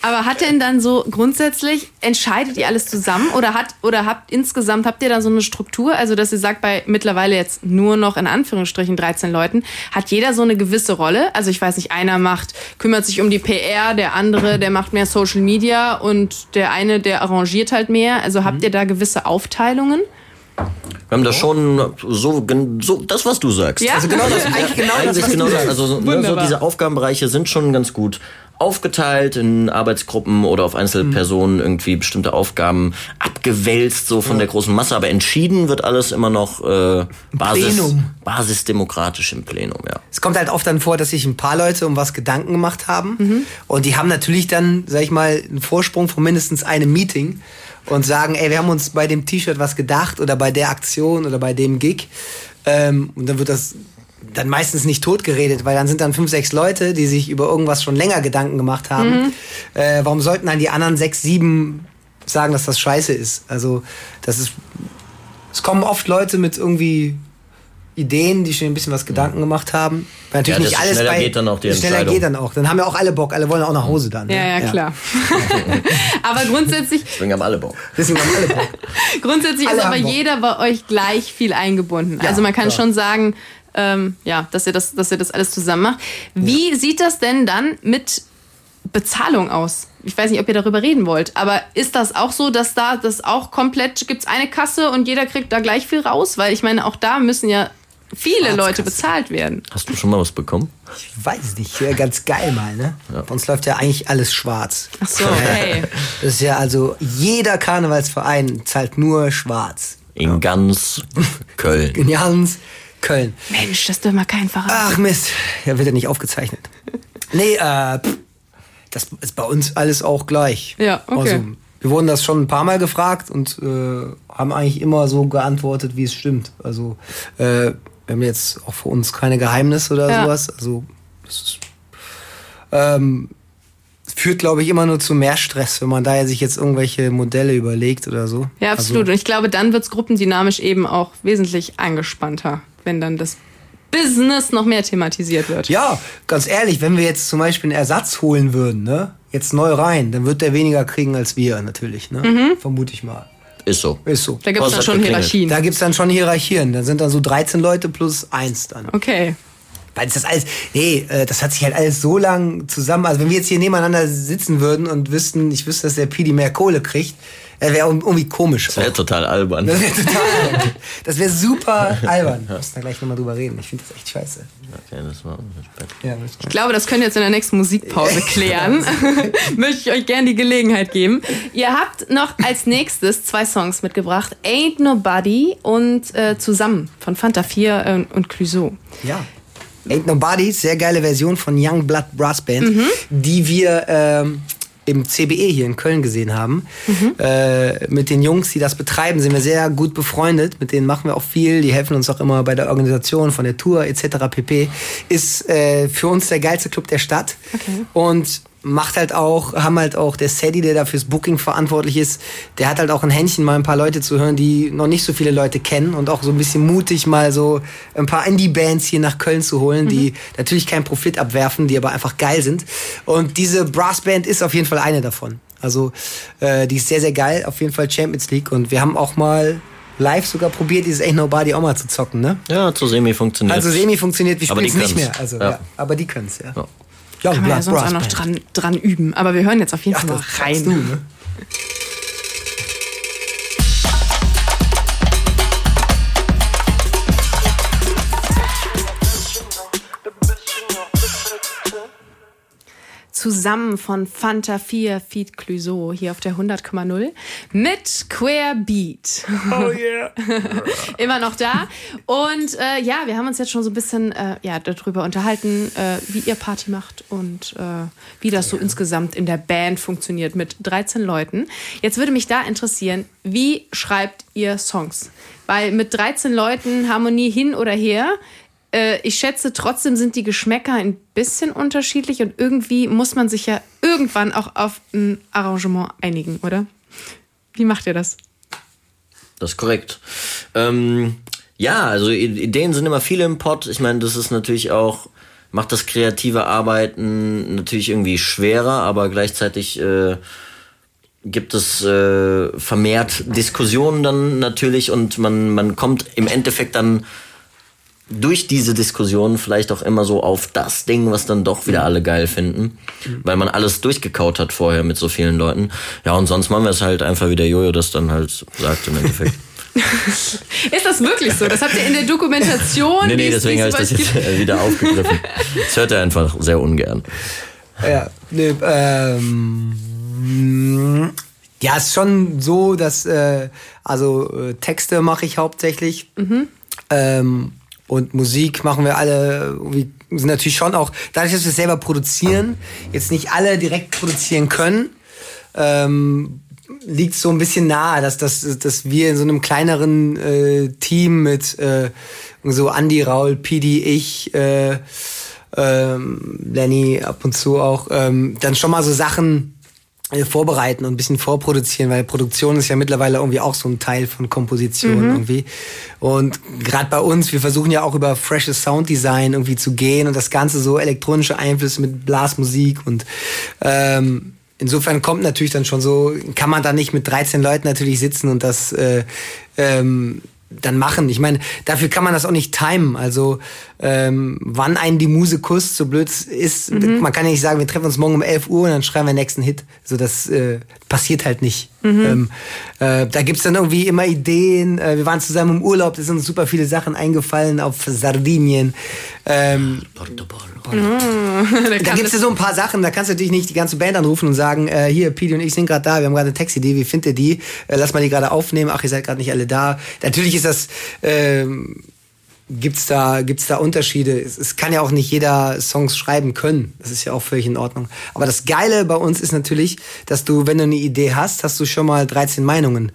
Aber hat denn dann so grundsätzlich, entscheidet ihr alles zusammen oder hat oder habt insgesamt, habt ihr da so eine Struktur? Also, dass ihr sagt, bei mittlerweile jetzt nur noch in Anführungsstrichen 13 Leuten, hat jeder so eine gewisse Rolle? Also, ich weiß nicht, einer macht, kümmert sich um die PR, der andere, der macht mehr Social Media und der eine, der arrangiert halt mehr. Also, habt ihr da gewisse Aufteilungen? Wir haben da schon so, so das, was du sagst. Ja? Also genau das, eigentlich genau das, genau das. Also so, ne, so diese Aufgabenbereiche sind schon ganz gut aufgeteilt in Arbeitsgruppen oder auf Einzelpersonen irgendwie bestimmte Aufgaben abgewälzt so von der großen Masse, aber entschieden wird alles immer noch äh, Basis, Plenum. basisdemokratisch im Plenum, ja. Es kommt halt oft dann vor, dass sich ein paar Leute um was Gedanken gemacht haben. Und die haben natürlich dann, sag ich mal, einen Vorsprung von mindestens einem Meeting und sagen, ey, wir haben uns bei dem T-Shirt was gedacht oder bei der Aktion oder bei dem Gig. Ähm, und dann wird das dann meistens nicht totgeredet, weil dann sind dann fünf, sechs Leute, die sich über irgendwas schon länger Gedanken gemacht haben. Äh, warum sollten dann die anderen sechs, sieben sagen, dass das scheiße ist? Also, das ist, es kommen oft Leute mit irgendwie Ideen, die schon ein bisschen was Gedanken gemacht haben. Weil natürlich Ja, nicht alles schneller bei, geht dann auch die schneller geht dann auch. Dann haben ja auch alle Bock, alle wollen auch nach Hause dann. Ja, ne? ja, klar. aber grundsätzlich, Deswegen haben alle Bock. Deswegen haben alle Bock. grundsätzlich Alle ist aber jeder bei euch gleich viel eingebunden. Ja, also man kann klar. schon sagen, ähm, ja, dass ihr, das, dass ihr das alles zusammen macht. Wie sieht das denn dann mit Bezahlung aus? Ich weiß nicht, ob ihr darüber reden wollt, aber ist das auch so, dass da das auch komplett, gibt es eine Kasse und jeder kriegt da gleich viel raus? Weil ich meine, auch da müssen ja viele Leute bezahlt werden. Hast du schon mal was bekommen? Ich weiß nicht, ja, ganz geil mal, ne? Bei uns läuft ja eigentlich alles schwarz. Ach so, okay. Das ist ja also, jeder Karnevalsverein zahlt nur schwarz. In ganz Köln. In Jans, Köln. Mensch, das dürfen wir keinen verraten. Ach Mist, ja, wird ja nicht aufgezeichnet. Nee, äh, pff, das ist bei uns alles auch gleich. Ja, okay. Also, wir wurden das schon ein paar Mal gefragt und äh, haben eigentlich immer so geantwortet, wie es stimmt. Also, äh, wir haben jetzt auch für uns keine Geheimnisse oder Ja. sowas. Also, das ist, ähm, führt, glaube ich, immer nur zu mehr Stress, wenn man da sich jetzt irgendwelche Modelle überlegt oder so. Ja, absolut. Also, Und ich glaube, dann wird es gruppendynamisch eben auch wesentlich angespannter, wenn dann das Business noch mehr thematisiert wird. Ja, ganz ehrlich, wenn wir jetzt zum Beispiel einen Ersatz holen würden, ne? Jetzt neu rein, dann wird der weniger kriegen als wir natürlich, ne? Mhm. Vermute ich mal. Ist so. Ist so. Da gibt es dann schon geklingelt? Hierarchien. Da gibt's dann schon Hierarchien. Da sind dann so 13 Leute plus eins dann. Okay. Weil das alles, nee, äh, das hat sich halt alles so lang zusammen. Also wenn wir jetzt hier nebeneinander sitzen würden und wüssten, ich wüsste, dass der Pidi mehr Kohle kriegt, äh, wäre irgendwie komisch. Das wäre total albern. Das wäre total albern. Das wäre super albern. Wir müssen da gleich nochmal drüber reden. Ich finde das echt scheiße. Okay, das war Ich glaube, das könnt ihr jetzt in der nächsten Musikpause klären. Möchte ich euch gerne die Gelegenheit geben. Ihr habt noch als nächstes zwei Songs mitgebracht. Ain't Nobody und äh, Zusammen von Fanta 4 äh, und Clouseau. Ja. Ain't Nobody, sehr geile Version von Young Blood Brass Band, Mhm. die wir ähm, im CBE hier in Köln gesehen haben. Mhm. Äh, mit den Jungs, die das betreiben, sind wir sehr gut befreundet. Mit denen machen wir auch viel. Die helfen uns auch immer bei der Organisation von der Tour etc. pp. Ist äh, für uns der geilste Club der Stadt. Und macht halt auch, haben halt auch der Sadie, der da fürs Booking verantwortlich ist, der hat halt auch ein Händchen, mal ein paar Leute zu hören, die noch nicht so viele Leute kennen und auch so ein bisschen mutig mal so ein paar Indie-Bands hier nach Köln zu holen, die natürlich keinen Profit abwerfen, die aber einfach geil sind. Und diese Brassband ist auf jeden Fall eine davon. Also äh, die ist sehr, sehr geil, auf jeden Fall Champions League und wir haben auch mal live sogar probiert, dieses Ain't Nobody auch mal zu zocken, ne? Ja, zu semi funktioniert. Also semi funktioniert, wir spielen es nicht mehr. Also, Ja. ja. Aber die können es, ja. Ja. Young Kann man ja sonst auch Brass noch Band. dran, dran üben. Aber wir hören jetzt auf jeden Fall mal rein. du, ne? Zusammen von Fanta 4 Feed Clouseau hier auf der 100,0 mit Queer Beat. Oh yeah. Immer noch da. Und äh, ja, wir haben uns jetzt schon so ein bisschen äh, ja, darüber unterhalten, äh, wie ihr Party macht und äh, wie das so insgesamt in der Band funktioniert mit 13 Leuten. Jetzt würde mich da interessieren, wie schreibt ihr Songs? Weil mit 13 Leuten Harmonie hin oder her, äh, ich schätze, trotzdem sind die Geschmäcker ein bisschen unterschiedlich und irgendwie muss man sich ja irgendwann auch auf ein Arrangement einigen, oder? Wie macht ihr das? Das ist korrekt. Ähm, ja, also Ideen sind immer viele im Pott. Ich meine, das ist natürlich auch, macht das kreative Arbeiten natürlich irgendwie schwerer, aber gleichzeitig äh, gibt es äh, vermehrt Diskussionen dann natürlich und man, man kommt im Endeffekt dann durch diese Diskussion vielleicht auch immer so auf das Ding, was dann doch wieder alle geil finden, weil man alles durchgekaut hat vorher mit so vielen Leuten. Ja, und sonst machen wir es halt einfach, wie der Jojo das dann halt sagt im Endeffekt. Ist das wirklich so? Das habt ihr in der Dokumentation. nee, nee, deswegen es habe ich das jetzt gibt? wieder aufgegriffen. Das hört er einfach sehr ungern. Ja, nee, ähm, ja, ist schon so, dass äh, also äh, Texte mache ich hauptsächlich ähm, und Musik machen wir alle irgendwie sind natürlich schon auch dadurch, dass wir selber produzieren, jetzt nicht alle direkt produzieren können. Ähm, liegt so ein bisschen nahe, dass, dass, dass wir in so einem kleineren äh, Team mit äh, so Andy, Raul, Pidi, ich, äh, ähm, Lenny ab und zu auch, ähm, dann schon mal so Sachen vorbereiten und ein bisschen vorproduzieren, weil Produktion ist ja mittlerweile irgendwie auch so ein Teil von Komposition Mhm. irgendwie. Und gerade bei uns, wir versuchen ja auch über freshes Sounddesign irgendwie zu gehen und das Ganze so elektronische Einflüsse mit Blasmusik und ähm, insofern kommt natürlich dann schon so, kann man da nicht mit 13 Leuten natürlich sitzen und das äh, ähm, dann machen. Ich meine, dafür kann man das auch nicht timen. Also ähm, wann einen die Muse kusst, so blöd ist, man kann ja nicht sagen, wir treffen uns morgen um 11 Uhr und dann schreiben wir den nächsten Hit. So das äh, passiert halt nicht. Ähm, äh, da gibt's dann irgendwie immer Ideen. Äh, wir waren zusammen im Urlaub, da sind uns super viele Sachen eingefallen auf Sardinien. Ähm, da gibt's ja so ein paar Sachen, da kannst du natürlich nicht die ganze Band anrufen und sagen, äh, hier, Pete und ich sind gerade da, wir haben gerade eine Textidee, wie findet ihr die? Äh, lass mal die gerade aufnehmen, ach, ihr seid gerade nicht alle da. Natürlich ist das, ähm, gibt's da, gibt's da Unterschiede. Es, es kann ja auch nicht jeder Songs schreiben können. Das ist ja auch völlig in Ordnung. Aber das Geile bei uns ist natürlich, dass du, wenn du eine Idee hast, hast du schon mal 13 Meinungen.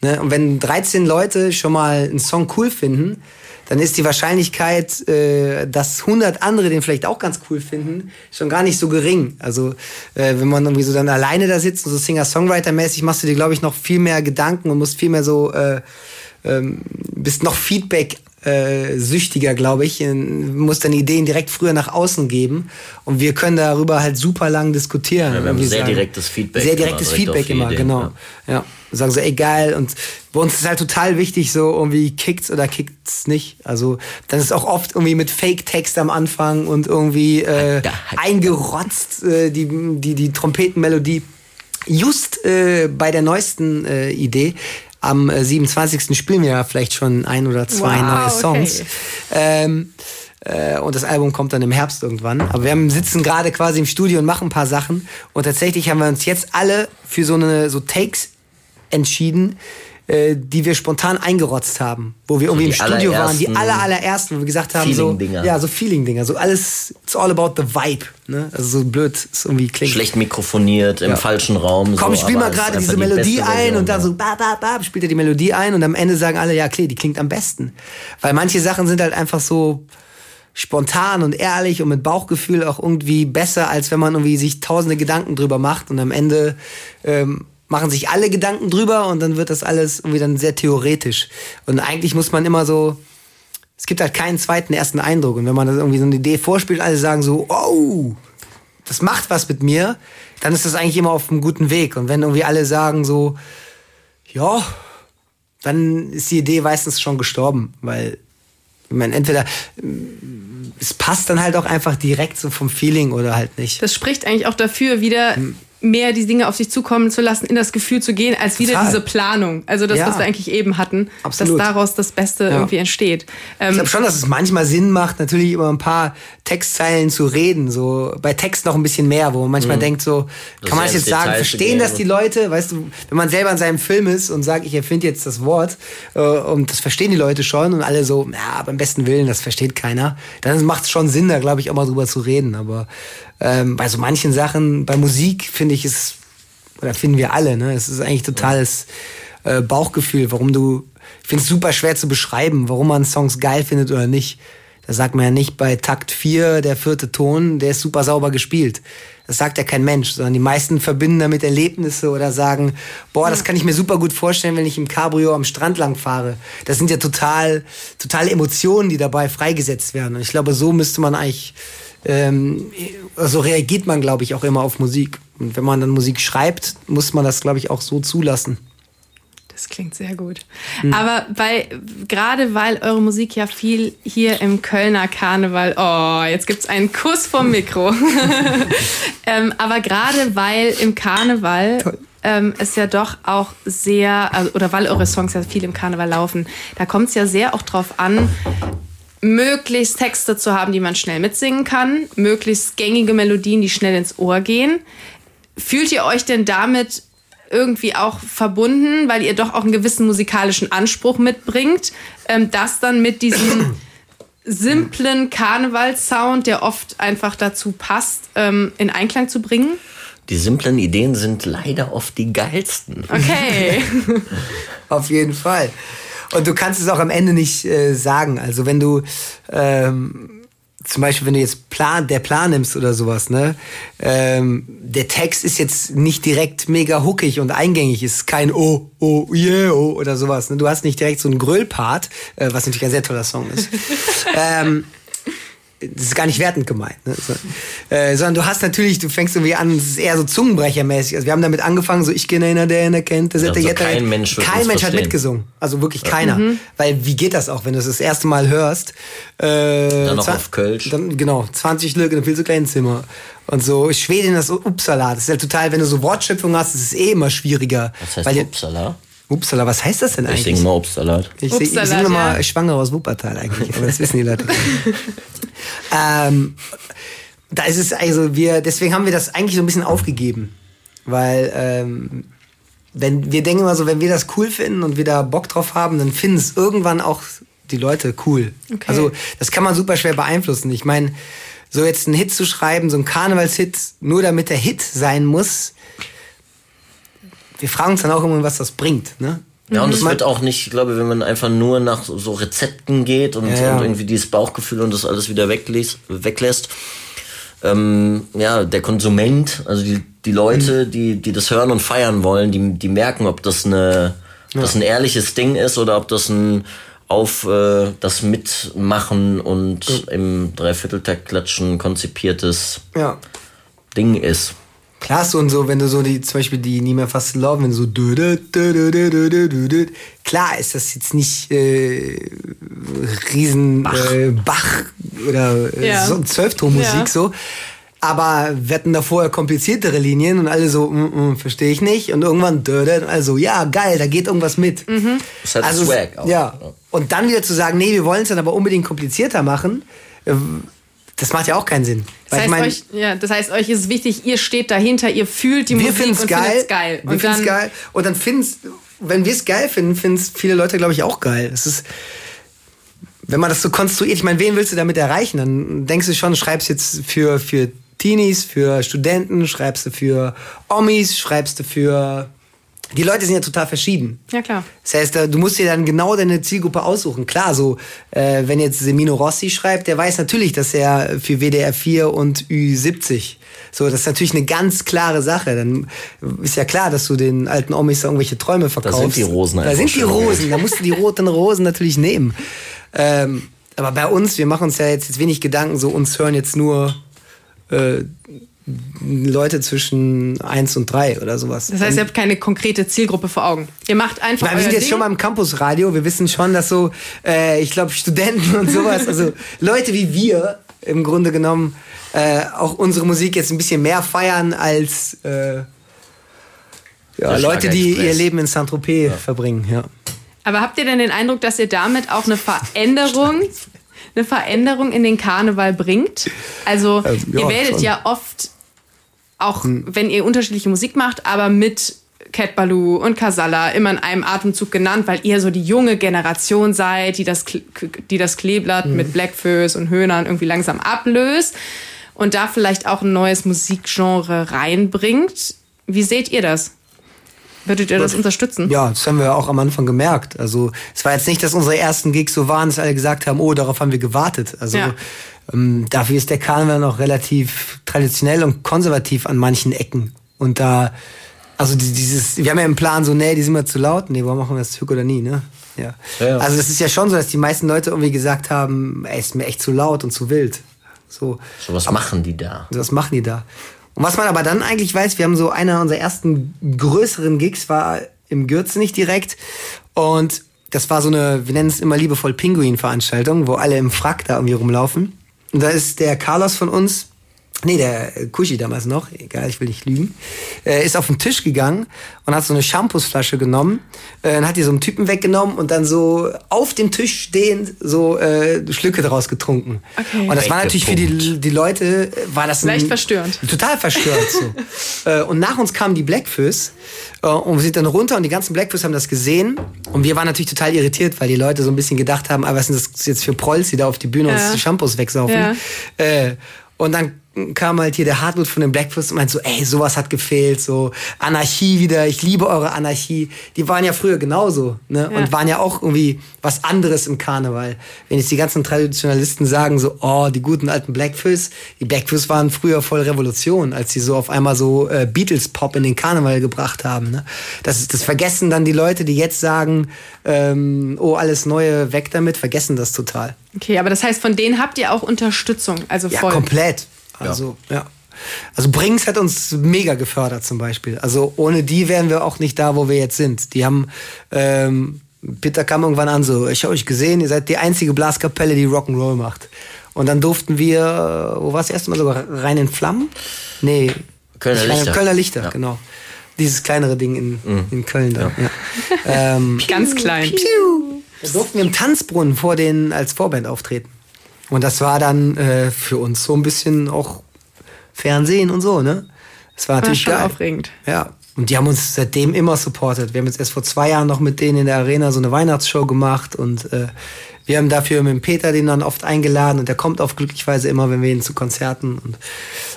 Ne? Und wenn 13 Leute schon mal einen Song cool finden, dann ist die Wahrscheinlichkeit, äh, dass 100 andere den vielleicht auch ganz cool finden, schon gar nicht so gering. Also äh, wenn man irgendwie so dann alleine da sitzt und so Singer-Songwriter-mäßig, machst du dir, glaube ich, noch viel mehr Gedanken und musst viel mehr so, äh, ähm, bist noch Feedback äh, süchtiger, glaube ich, musst deine Ideen direkt früher nach außen geben und wir können darüber halt super lang diskutieren. Ja, wir haben sehr direktes Feedback Sehr immer, direktes direkt auf Feedback immer, Ideen, genau. ja. Ja. Sagen so, ey geil. Und bei uns ist halt total wichtig, so irgendwie kickt's oder kickt's nicht. Also dann ist auch oft irgendwie mit Fake-Text am Anfang und irgendwie äh, eingerotzt äh, die, die, die Trompetenmelodie. Just äh, bei der neuesten äh, Idee. Am äh, 27. spielen wir ja vielleicht schon ein oder zwei Wow, neue okay. Songs. Ähm, äh, und das Album kommt dann im Herbst irgendwann. Aber wir haben, sitzen gerade quasi im Studio und machen ein paar Sachen. Und tatsächlich haben wir uns jetzt alle für so eine so Takes entschieden, äh, die wir spontan eingerotzt haben. Wo wir irgendwie im Studio waren, die aller, allerersten, wo wir gesagt haben, so, Feeling-Dinger. ja, so Feeling-Dinger. So alles, it's all about the vibe. Ne? Also so blöd es irgendwie klingt. Schlecht mikrofoniert, im Ja. falschen Raum. Komm, so, spiel mal gerade diese die Melodie ein Version, und dann so ba, ba, ba, spielt er die Melodie ein und am Ende sagen alle, ja, okay, die klingt am besten. Weil manche Sachen sind halt einfach so spontan und ehrlich und mit Bauchgefühl auch irgendwie besser, als wenn man irgendwie sich tausende Gedanken drüber macht und am Ende ähm, machen sich alle Gedanken drüber und dann wird das alles irgendwie dann sehr theoretisch. Und eigentlich muss man immer so, es gibt halt keinen zweiten ersten Eindruck. Und wenn man das irgendwie so eine Idee vorspielt, alle sagen so, oh, das macht was mit mir, dann ist das eigentlich immer auf einem guten Weg. Und wenn irgendwie alle sagen so, ja, dann ist die Idee meistens schon gestorben, weil ich meine, entweder es passt dann halt auch einfach direkt so vom Feeling oder halt nicht. Das spricht eigentlich auch dafür, wieder Hm. Mehr die Dinge auf sich zukommen zu lassen, in das Gefühl zu gehen, als wieder Total. diese Planung. Also das, Ja. was wir eigentlich eben hatten, Absolut. dass daraus das Beste Ja. irgendwie entsteht. Ähm, Ich glaube schon, dass es manchmal Sinn macht, natürlich über ein paar Textzeilen zu reden. So bei Text noch ein bisschen mehr, wo man manchmal Mhm. denkt, so, Das kann man das jetzt sagen, Detail verstehen das die Leute? Weißt du, wenn man selber in seinem Film ist und sagt, ich erfinde jetzt das Wort äh, und das verstehen die Leute schon und alle so, ja, beim besten Willen, das versteht keiner, dann macht es schon Sinn, da glaube ich auch mal drüber zu reden. Aber ähm, bei so manchen Sachen, bei Musik finde ich es, oder finden wir alle, ne? Es ist eigentlich totales äh, Bauchgefühl, warum du, ich finde es super schwer zu beschreiben, warum man Songs geil findet oder nicht. Da sagt man ja nicht bei Takt 4, der vierte Ton, der ist super sauber gespielt. Das sagt ja kein Mensch, sondern die meisten verbinden damit Erlebnisse oder sagen, boah, das kann ich mir super gut vorstellen, wenn ich im Cabrio am Strand lang fahre. Das sind ja total, totale Emotionen, die dabei freigesetzt werden. Und ich glaube, so müsste man eigentlich, ähm, so reagiert man, glaube ich, auch immer auf Musik. Und wenn man dann Musik schreibt, muss man das, glaube ich, auch so zulassen. Das klingt sehr gut. Hm. Aber bei, gerade weil eure Musik ja viel hier im Kölner Karneval, oh, jetzt gibt's einen Kuss vom Mikro. ähm, aber gerade weil im Karneval ähm, es ja doch auch sehr, also, oder weil eure Songs ja viel im Karneval laufen, da kommt es ja sehr auch drauf an, möglichst Texte zu haben, die man schnell mitsingen kann, möglichst gängige Melodien, die schnell ins Ohr gehen. Fühlt ihr euch denn damit irgendwie auch verbunden, weil ihr doch auch einen gewissen musikalischen Anspruch mitbringt, ähm, das dann mit diesem simplen Karnevalssound, der oft einfach dazu passt, ähm, in Einklang zu bringen? Die simplen Ideen sind leider oft die geilsten. Okay. Auf jeden Fall. Und du kannst es auch am Ende nicht äh, sagen. Also wenn du ähm, zum Beispiel, wenn du jetzt Plan, der Plan nimmst oder sowas, ne, ähm, der Text ist jetzt nicht direkt mega hookig und eingängig, ist kein Oh, oh, yeah, oh oder sowas. Ne? Du hast nicht direkt so einen Gröllpart, äh, was natürlich ein sehr toller Song ist. ähm, das ist gar nicht wertend gemeint, ne? so, äh, sondern du hast natürlich, du fängst irgendwie an, es ist eher so Zungenbrechermäßig. Also wir haben damit angefangen, so ich kenne einer, der einer kennt, der Also Jetta, kein Mensch wird kein Mensch hat mitgesungen, also wirklich keiner, weil wie geht das auch, wenn du es das erste Mal hörst? Äh, Dann noch auf Kölsch. Dann, genau, 20 Lücken, dann viel zu kleines Zimmer. Und so Schwedin, das Upsala, das ist ja total, wenn du so Wortschöpfung hast, ist es eh immer schwieriger. Was heißt weil ihr- Upsala? Was heißt das denn Ich eigentlich? singe mal Obstsalat. Ich, ich singe mal ja. schwanger aus Wuppertal eigentlich, aber das wissen die Leute. ähm, da ist es also wir, deswegen haben wir das eigentlich so ein bisschen aufgegeben, weil ähm, wenn wir denken immer so, wenn wir das cool finden und wir da Bock drauf haben, dann finden es irgendwann auch die Leute cool. Okay. Also das kann man super schwer beeinflussen. Ich meine, so jetzt einen Hit zu schreiben, so einen Karnevalshit, nur damit der Hit sein muss. Wir fragen uns dann auch immer, was das bringt. Ne? Ja, und es Man- wird auch nicht, ich glaube, wenn man einfach nur nach so- Rezepten geht und, Ja, ja. und irgendwie dieses Bauchgefühl und das alles wieder weglässt, weglässt, ähm, ja, der Konsument, also die, die Leute, Mhm. die, die das hören und feiern wollen, die, die merken, ob das eine, das ein ehrliches Ding ist oder ob das ein auf äh, das Mitmachen und im Dreivierteltakt klatschen konzipiertes Ja. Ding ist. Klasse und so, wenn du so die, zum Beispiel die Nie mehr fast laufen, wenn du so klar ist das jetzt nicht äh, riesen äh, Bach oder äh, ja. so Zwölftonmusik ja. so. Aber wir hatten da vorher kompliziertere Linien und alle so, mm, mm, verstehe ich nicht. Und irgendwann, also ja, geil, da geht irgendwas mit. Mhm. Das hat also, Swag auch. Ja. Ne? Und dann wieder zu sagen, nee, wir wollen es dann aber unbedingt komplizierter machen äh, das macht ja auch keinen Sinn. Das heißt, ich mein, euch, ja, das heißt, euch ist wichtig, ihr steht dahinter, ihr fühlt die wir Musik und geil. findet's geil. Wir Und finden es dann, geil. Und dann finden wenn wir es geil finden, finden es viele Leute, glaube ich, auch geil. Es ist, wenn man das so konstruiert, ich meine, wen willst du damit erreichen? Dann denkst du schon, schreibst jetzt für, für Teenies, für Studenten, schreibst du für Omis, schreibst du für. Die Leute sind ja total verschieden. Ja, klar. Das heißt, da- du musst dir dann genau deine Zielgruppe aussuchen. Klar, so, äh, wenn jetzt Semino Rossi schreibt, der weiß natürlich, dass er für WDR 4 und Ü70, so, das ist natürlich eine ganz klare Sache. Dann ist ja klar, dass du den alten Omis da irgendwelche Träume verkaufst. sind die Rosen Da sind die. Rosen, da musst du die roten Rosen natürlich nehmen. Ähm, aber bei uns, wir machen uns ja jetzt, jetzt wenig Gedanken, so uns hören jetzt nur äh, Leute zwischen 1 und 3 oder sowas. Das heißt, ihr habt keine konkrete Zielgruppe vor Augen. Ihr macht einfach Nein, wir sind jetzt Ding. schon mal im Campusradio. Wir wissen schon, dass so, äh, ich glaube, Studenten und sowas, also Leute wie wir im Grunde genommen äh, auch unsere Musik jetzt ein bisschen mehr feiern als äh, ja, Leute, die ihr Leben in Saint-Tropez verbringen. Ja. Aber habt ihr denn den Eindruck, dass ihr damit auch eine Veränderung, eine Veränderung in den Karneval bringt? Also Ähm, ja, ihr werdet schon. ja oft, auch wenn ihr unterschiedliche Musik macht, aber mit Cat Baloo und Casalla immer in einem Atemzug genannt, weil ihr so die junge Generation seid, die das, die das Kleeblatt mit Blackfoes und Höhnern irgendwie langsam ablöst und da vielleicht auch ein neues Musikgenre reinbringt. Wie seht ihr das? Würdet ihr das unterstützen? ja, das haben wir auch am Anfang gemerkt. Also es war jetzt nicht, dass unsere ersten Gigs so waren, dass alle gesagt haben, oh, darauf haben wir gewartet. Also Ja. Ähm, dafür ist der Karneval noch relativ traditionell und konservativ an manchen Ecken. Und da, also die- dieses, wir haben ja im Plan so, nee, die sind mir zu laut. Nee, warum machen wir das Tück oder nie, ne? Ja. Ja, ja. Also das ist ja schon so, dass die meisten Leute irgendwie gesagt haben, ey, ist mir echt zu laut und zu wild. So. So was machen die da? Also was machen die da? Und was man aber dann eigentlich weiß, wir haben so einer unserer ersten größeren Gigs war im Gürzenich direkt und das war so eine, wir nennen es immer liebevoll Pinguin-Veranstaltung, wo alle im Frack da irgendwie rumlaufen. Da ist der Carlos von uns, nee, der äh, Kuschi damals noch, egal, ich will nicht lügen, äh, ist auf den Tisch gegangen und hat so eine Shampoosflasche genommen, äh, und hat die so einem Typen weggenommen und dann so auf dem Tisch stehend so äh, Schlücke draus getrunken. Okay. Und das war natürlich für die, die Leute, äh, war das ein, Leicht verstörend. Total verstört. So. Äh, und nach uns kamen die Blackfoes äh, und wir sind dann runter und die ganzen Blackfoes haben das gesehen und wir waren natürlich total irritiert, weil die Leute so ein bisschen gedacht haben, ah, was sind das jetzt für Prolls, die da auf die Bühne Ja. uns die Shampoos wegsaufen. Ja. Äh, und dann kam halt hier der Hartmut von den Blackfoot und meinte so, ey, sowas hat gefehlt, so Anarchie wieder, ich liebe eure Anarchie. Die waren ja früher genauso, ne? Ja. Und waren ja auch irgendwie was anderes im Karneval. Wenn jetzt die ganzen Traditionalisten sagen so, oh, die guten alten Blackfoot, die Blackfoot waren früher voll Revolution, als sie so auf einmal so äh, Beatles-Pop in den Karneval gebracht haben, ne? Das, das vergessen dann die Leute, die jetzt sagen, ähm, oh, alles Neue, weg damit, vergessen das total. Okay, aber das heißt, von denen habt ihr auch Unterstützung, also Ja, voll. komplett. Also, ja. Also Brinks hat uns mega gefördert zum Beispiel. Also ohne die wären wir auch nicht da, wo wir jetzt sind. Die haben, ähm, Peter kam irgendwann an so, ich habe euch gesehen, ihr seid die einzige Blaskapelle, die Rock'n'Roll macht. Und dann durften wir, äh, wo war das erste Mal sogar, rein in Flammen? Nee. Kölner nicht Rein- Lichter. Kölner Lichter, Ja. genau. Dieses kleinere Ding in, Mhm. in Köln da. Ja. ähm, Ganz klein. da durften wir im Tanzbrunnen vor den als Vorband auftreten. Und das war dann äh, für uns so ein bisschen auch Fernsehen und so, ne? Das war War natürlich schon geil. aufregend. Ja. Und die haben uns seitdem immer supportet. Wir haben jetzt erst vor zwei Jahren noch mit denen in der Arena so eine Weihnachtsshow gemacht und äh, wir haben dafür mit dem Peter den dann oft eingeladen und der kommt auf glücklicherweise immer, wenn wir ihn zu Konzerten und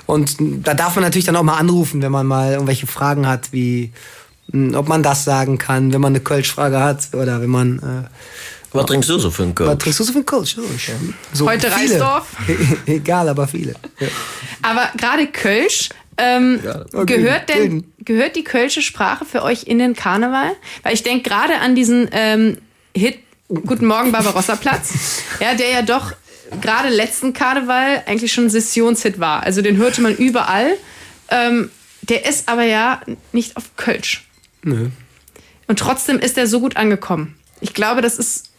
und da darf man natürlich dann auch mal anrufen, wenn man mal irgendwelche Fragen hat, wie mh, ob man das sagen kann, wenn man eine Kölsch-Frage hat oder wenn man äh, Was trinkst du so für einen was Kölsch? trinkst du so für einen Kölsch? So Heute viele. Reisdorf? Egal, aber viele. Ja. Aber gerade Kölsch, ähm, Okay, gehört denn gehört die kölsche Sprache für euch in den Karneval? Weil ich denke gerade an diesen ähm, Hit Guten Morgen Barbarossa Platz, ja, der ja doch gerade letzten Karneval eigentlich schon ein Sessionshit war. Also den hörte man überall. Ähm, der ist aber ja nicht auf Kölsch. Nö. Und trotzdem ist er so gut angekommen. Ich glaube, das ist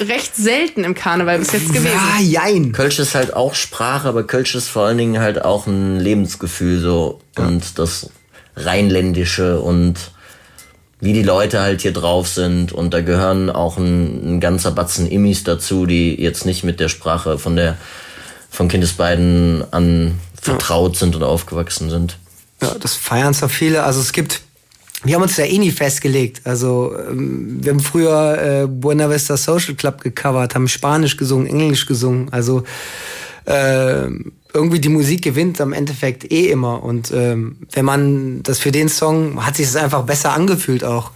recht selten im Karneval bis jetzt gewesen. Ja, jein. Kölsch ist halt auch Sprache, aber Kölsch ist vor allen Dingen halt auch ein Lebensgefühl so und das Rheinländische und wie die Leute halt hier drauf sind und da gehören auch ein, ein ganzer Batzen Immis dazu, die jetzt nicht mit der Sprache von der von Kindesbeiden an vertraut sind und aufgewachsen sind. Ja, das feiern zwar viele. Also es gibt, wir haben uns da eh nie festgelegt. Also ähm, wir haben früher äh, Buena Vista Social Club gecovert, haben Spanisch gesungen, Englisch gesungen. Also äh, irgendwie die Musik gewinnt am Endeffekt eh immer. Und ähm, wenn man das für den Song, hat sich das einfach besser angefühlt auch.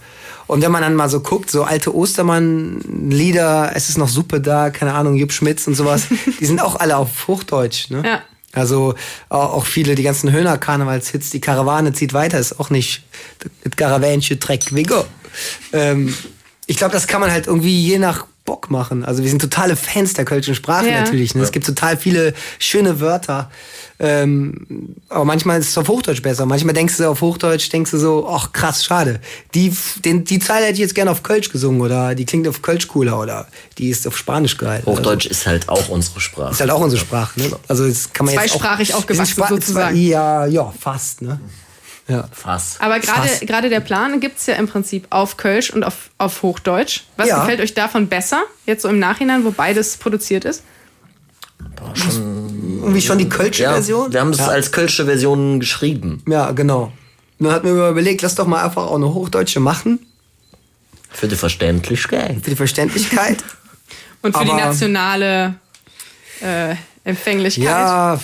Und wenn man dann mal so guckt, so alte Ostermann-Lieder, es ist noch Suppe da, keine Ahnung, Jupp Schmitz und sowas, die sind auch alle auf Hochdeutsch. Ne? Ja. Also auch viele, die ganzen Höhner Karnevalshits, die Karawane zieht weiter, ist auch nicht das Karawänchen Dreck Wingo. Ähm, ich glaube, das kann man halt irgendwie je nach Bock machen. Also wir sind totale Fans der kölschen Sprache Ja. natürlich. Ne? Es gibt total viele schöne Wörter. Ähm, aber manchmal ist es auf Hochdeutsch besser. Manchmal denkst du auf Hochdeutsch, denkst du so, ach krass, schade. Die, den, die Zeile hätte ich jetzt gerne auf Kölsch gesungen oder die klingt auf Kölsch cooler oder die ist auf Spanisch geil. Hochdeutsch ist halt auch unsere Sprache. Ist halt auch unsere Sprache, ne? Also das kann man jetzt Zweisprachig auch, aufgewachsen sozusagen. Ja, ja, fast, ne? Ja. Fass. Aber gerade der Plan gibt's ja im Prinzip auf Kölsch und auf, auf Hochdeutsch. Was Ja. gefällt euch davon besser, jetzt so im Nachhinein, wo beides produziert ist? Irgendwie schon die kölsche Ja, Version? wir haben es ja. als kölsche Version geschrieben. Ja, genau. Dann hat mir überlegt, lass doch mal einfach auch eine hochdeutsche machen, Für die Verständlichkeit. für die Verständlichkeit. Und für die Aber- nationale äh, Empfänglichkeit? ja,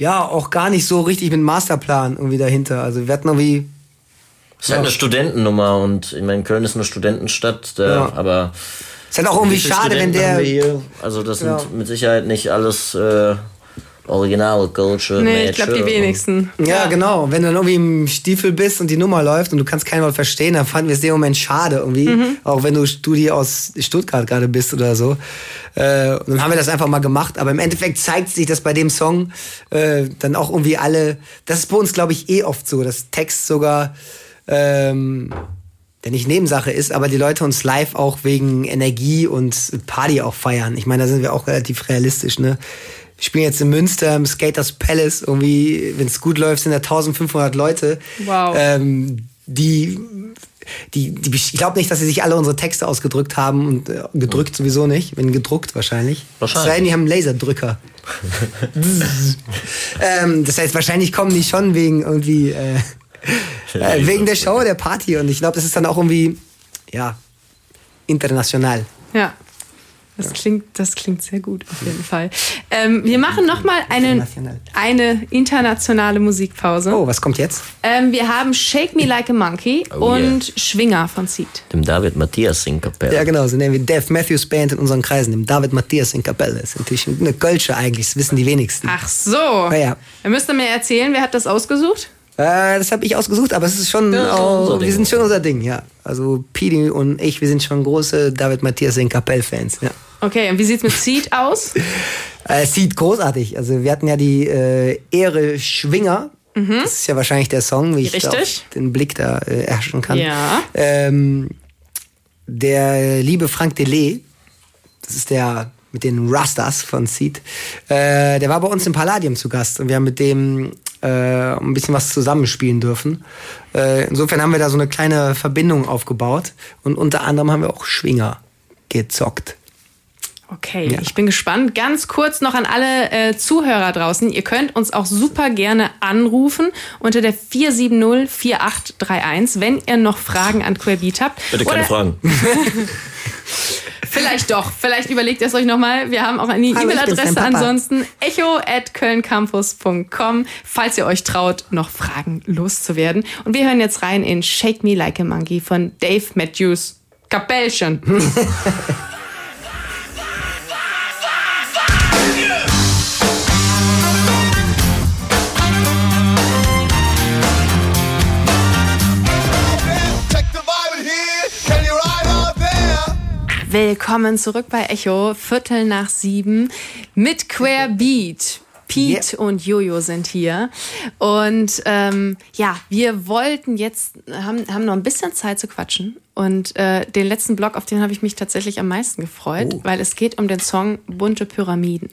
ja, auch gar nicht so richtig mit Masterplan irgendwie dahinter. Also wir hatten irgendwie, Es ist halt eine Studentennummer und ich meine, Köln ist eine Studentenstadt, der, Ja. aber ist halt auch irgendwie schade, wenn der? Also das sind Ja. mit Sicherheit nicht alles äh, originale Kölsche Nee, ich glaube die wenigsten. Ja, genau. Wenn du dann irgendwie im Stiefel bist und die Nummer läuft und du kannst kein Wort verstehen, dann fanden wir es in dem Moment schade irgendwie. Mhm. Auch wenn du Studi aus Stuttgart gerade bist oder so. Äh, und dann haben wir das einfach mal gemacht. Aber im Endeffekt zeigt sich, dass bei dem Song äh, dann auch irgendwie alle. Das ist bei uns, glaube ich, eh oft so, dass Text sogar. Ähm, der nicht Nebensache ist, aber die Leute uns live auch wegen Energie und Party auch feiern. Ich meine, da sind wir auch relativ realistisch, ne? Wir spielen jetzt in Münster im Skaters Palace, irgendwie, wenn es gut läuft, sind da 1500 Leute. Wow. Ähm, die, die, die, ich glaube nicht, dass sie sich alle unsere Texte ausgedrückt haben und äh, gedrückt sowieso nicht, wenn gedruckt wahrscheinlich. Wahrscheinlich. Es sei denn, die haben einen Laserdrücker. ähm, das heißt, wahrscheinlich kommen die schon wegen irgendwie äh, äh, wegen der Show, der Party. Und ich glaube, das ist dann auch irgendwie, ja, international. Ja. Das klingt, das klingt sehr gut auf jeden Fall. Ähm, wir machen noch mal eine, eine internationale Musikpause. Oh, was kommt jetzt? Ähm, wir haben Shake Me Like a Monkey Oh, und Schwinger von Seed. Dem David Matthias in Kapelle. Ja, genau, so nennen wir Dave Matthews Band in unseren Kreisen, dem David Matthias in Kapelle. Das ist natürlich eine Kölsche eigentlich, das wissen die wenigsten. Ach so. Ja, ja. Dann müsst ihr mir erzählen, wer hat das ausgesucht? Äh, das habe ich ausgesucht, aber es ist schon, Ja, auch, unser Ding. wir sind schon unser Ding, ja. Also Pidi und ich, wir sind schon große David Matthias in Kapelle-Fans, ja. Okay, und wie sieht's mit Seed aus? Äh, sieht großartig. Also wir hatten ja die äh, Ehre Schwinger. Das ist ja wahrscheinlich der Song, wie ich Mhm. Richtig. den Blick da äh, erhaschen kann. Ja. Ähm, der liebe Frank Delay, das ist der mit den Rastas von Seed, äh, der war bei uns im Palladium zu Gast und wir haben mit dem äh, ein bisschen was zusammenspielen dürfen. Äh, insofern haben wir da so eine kleine Verbindung aufgebaut und unter anderem haben wir auch Schwinger gezockt. Okay, ich bin gespannt. Ganz kurz noch an alle äh, Zuhörer draußen. Ihr könnt uns auch super gerne anrufen unter der 470-4831, wenn ihr noch Fragen an Querbeat habt. Bitte keine Oder Fragen. Vielleicht doch. Vielleicht überlegt ihr es euch nochmal. Wir haben auch eine E-Mail-Adresse. Ansonsten echo at kölncampus.com, falls ihr euch traut, noch Fragen loszuwerden. Und wir hören jetzt rein in Shake Me Like a Monkey von Dave Matthews. Kapellchen. Willkommen zurück bei Echo, Viertel nach sieben mit Querbeat. Pete und Jojo sind hier. Und ähm, ja, wir wollten jetzt, haben, haben noch ein bisschen Zeit zu quatschen. Und äh, den letzten Block, auf den habe ich mich tatsächlich am meisten gefreut, weil es geht um den Song Bunte Pyramiden.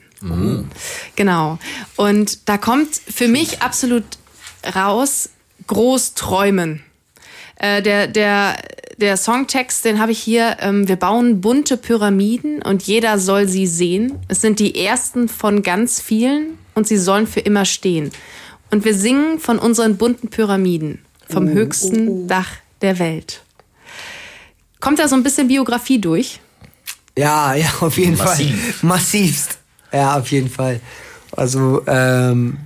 Genau. Und da kommt für mich absolut raus, groß träumen. Äh, der, der, der Songtext, den habe ich hier. Ähm, wir bauen bunte Pyramiden und jeder soll sie sehen. Es sind die ersten von ganz vielen und sie sollen für immer stehen. Und wir singen von unseren bunten Pyramiden vom höchsten Dach der Welt. Kommt da so ein bisschen Biografie durch? Ja, ja, auf jeden Massiv. Fall. Massivst. Ja, auf jeden Fall. Also, ähm,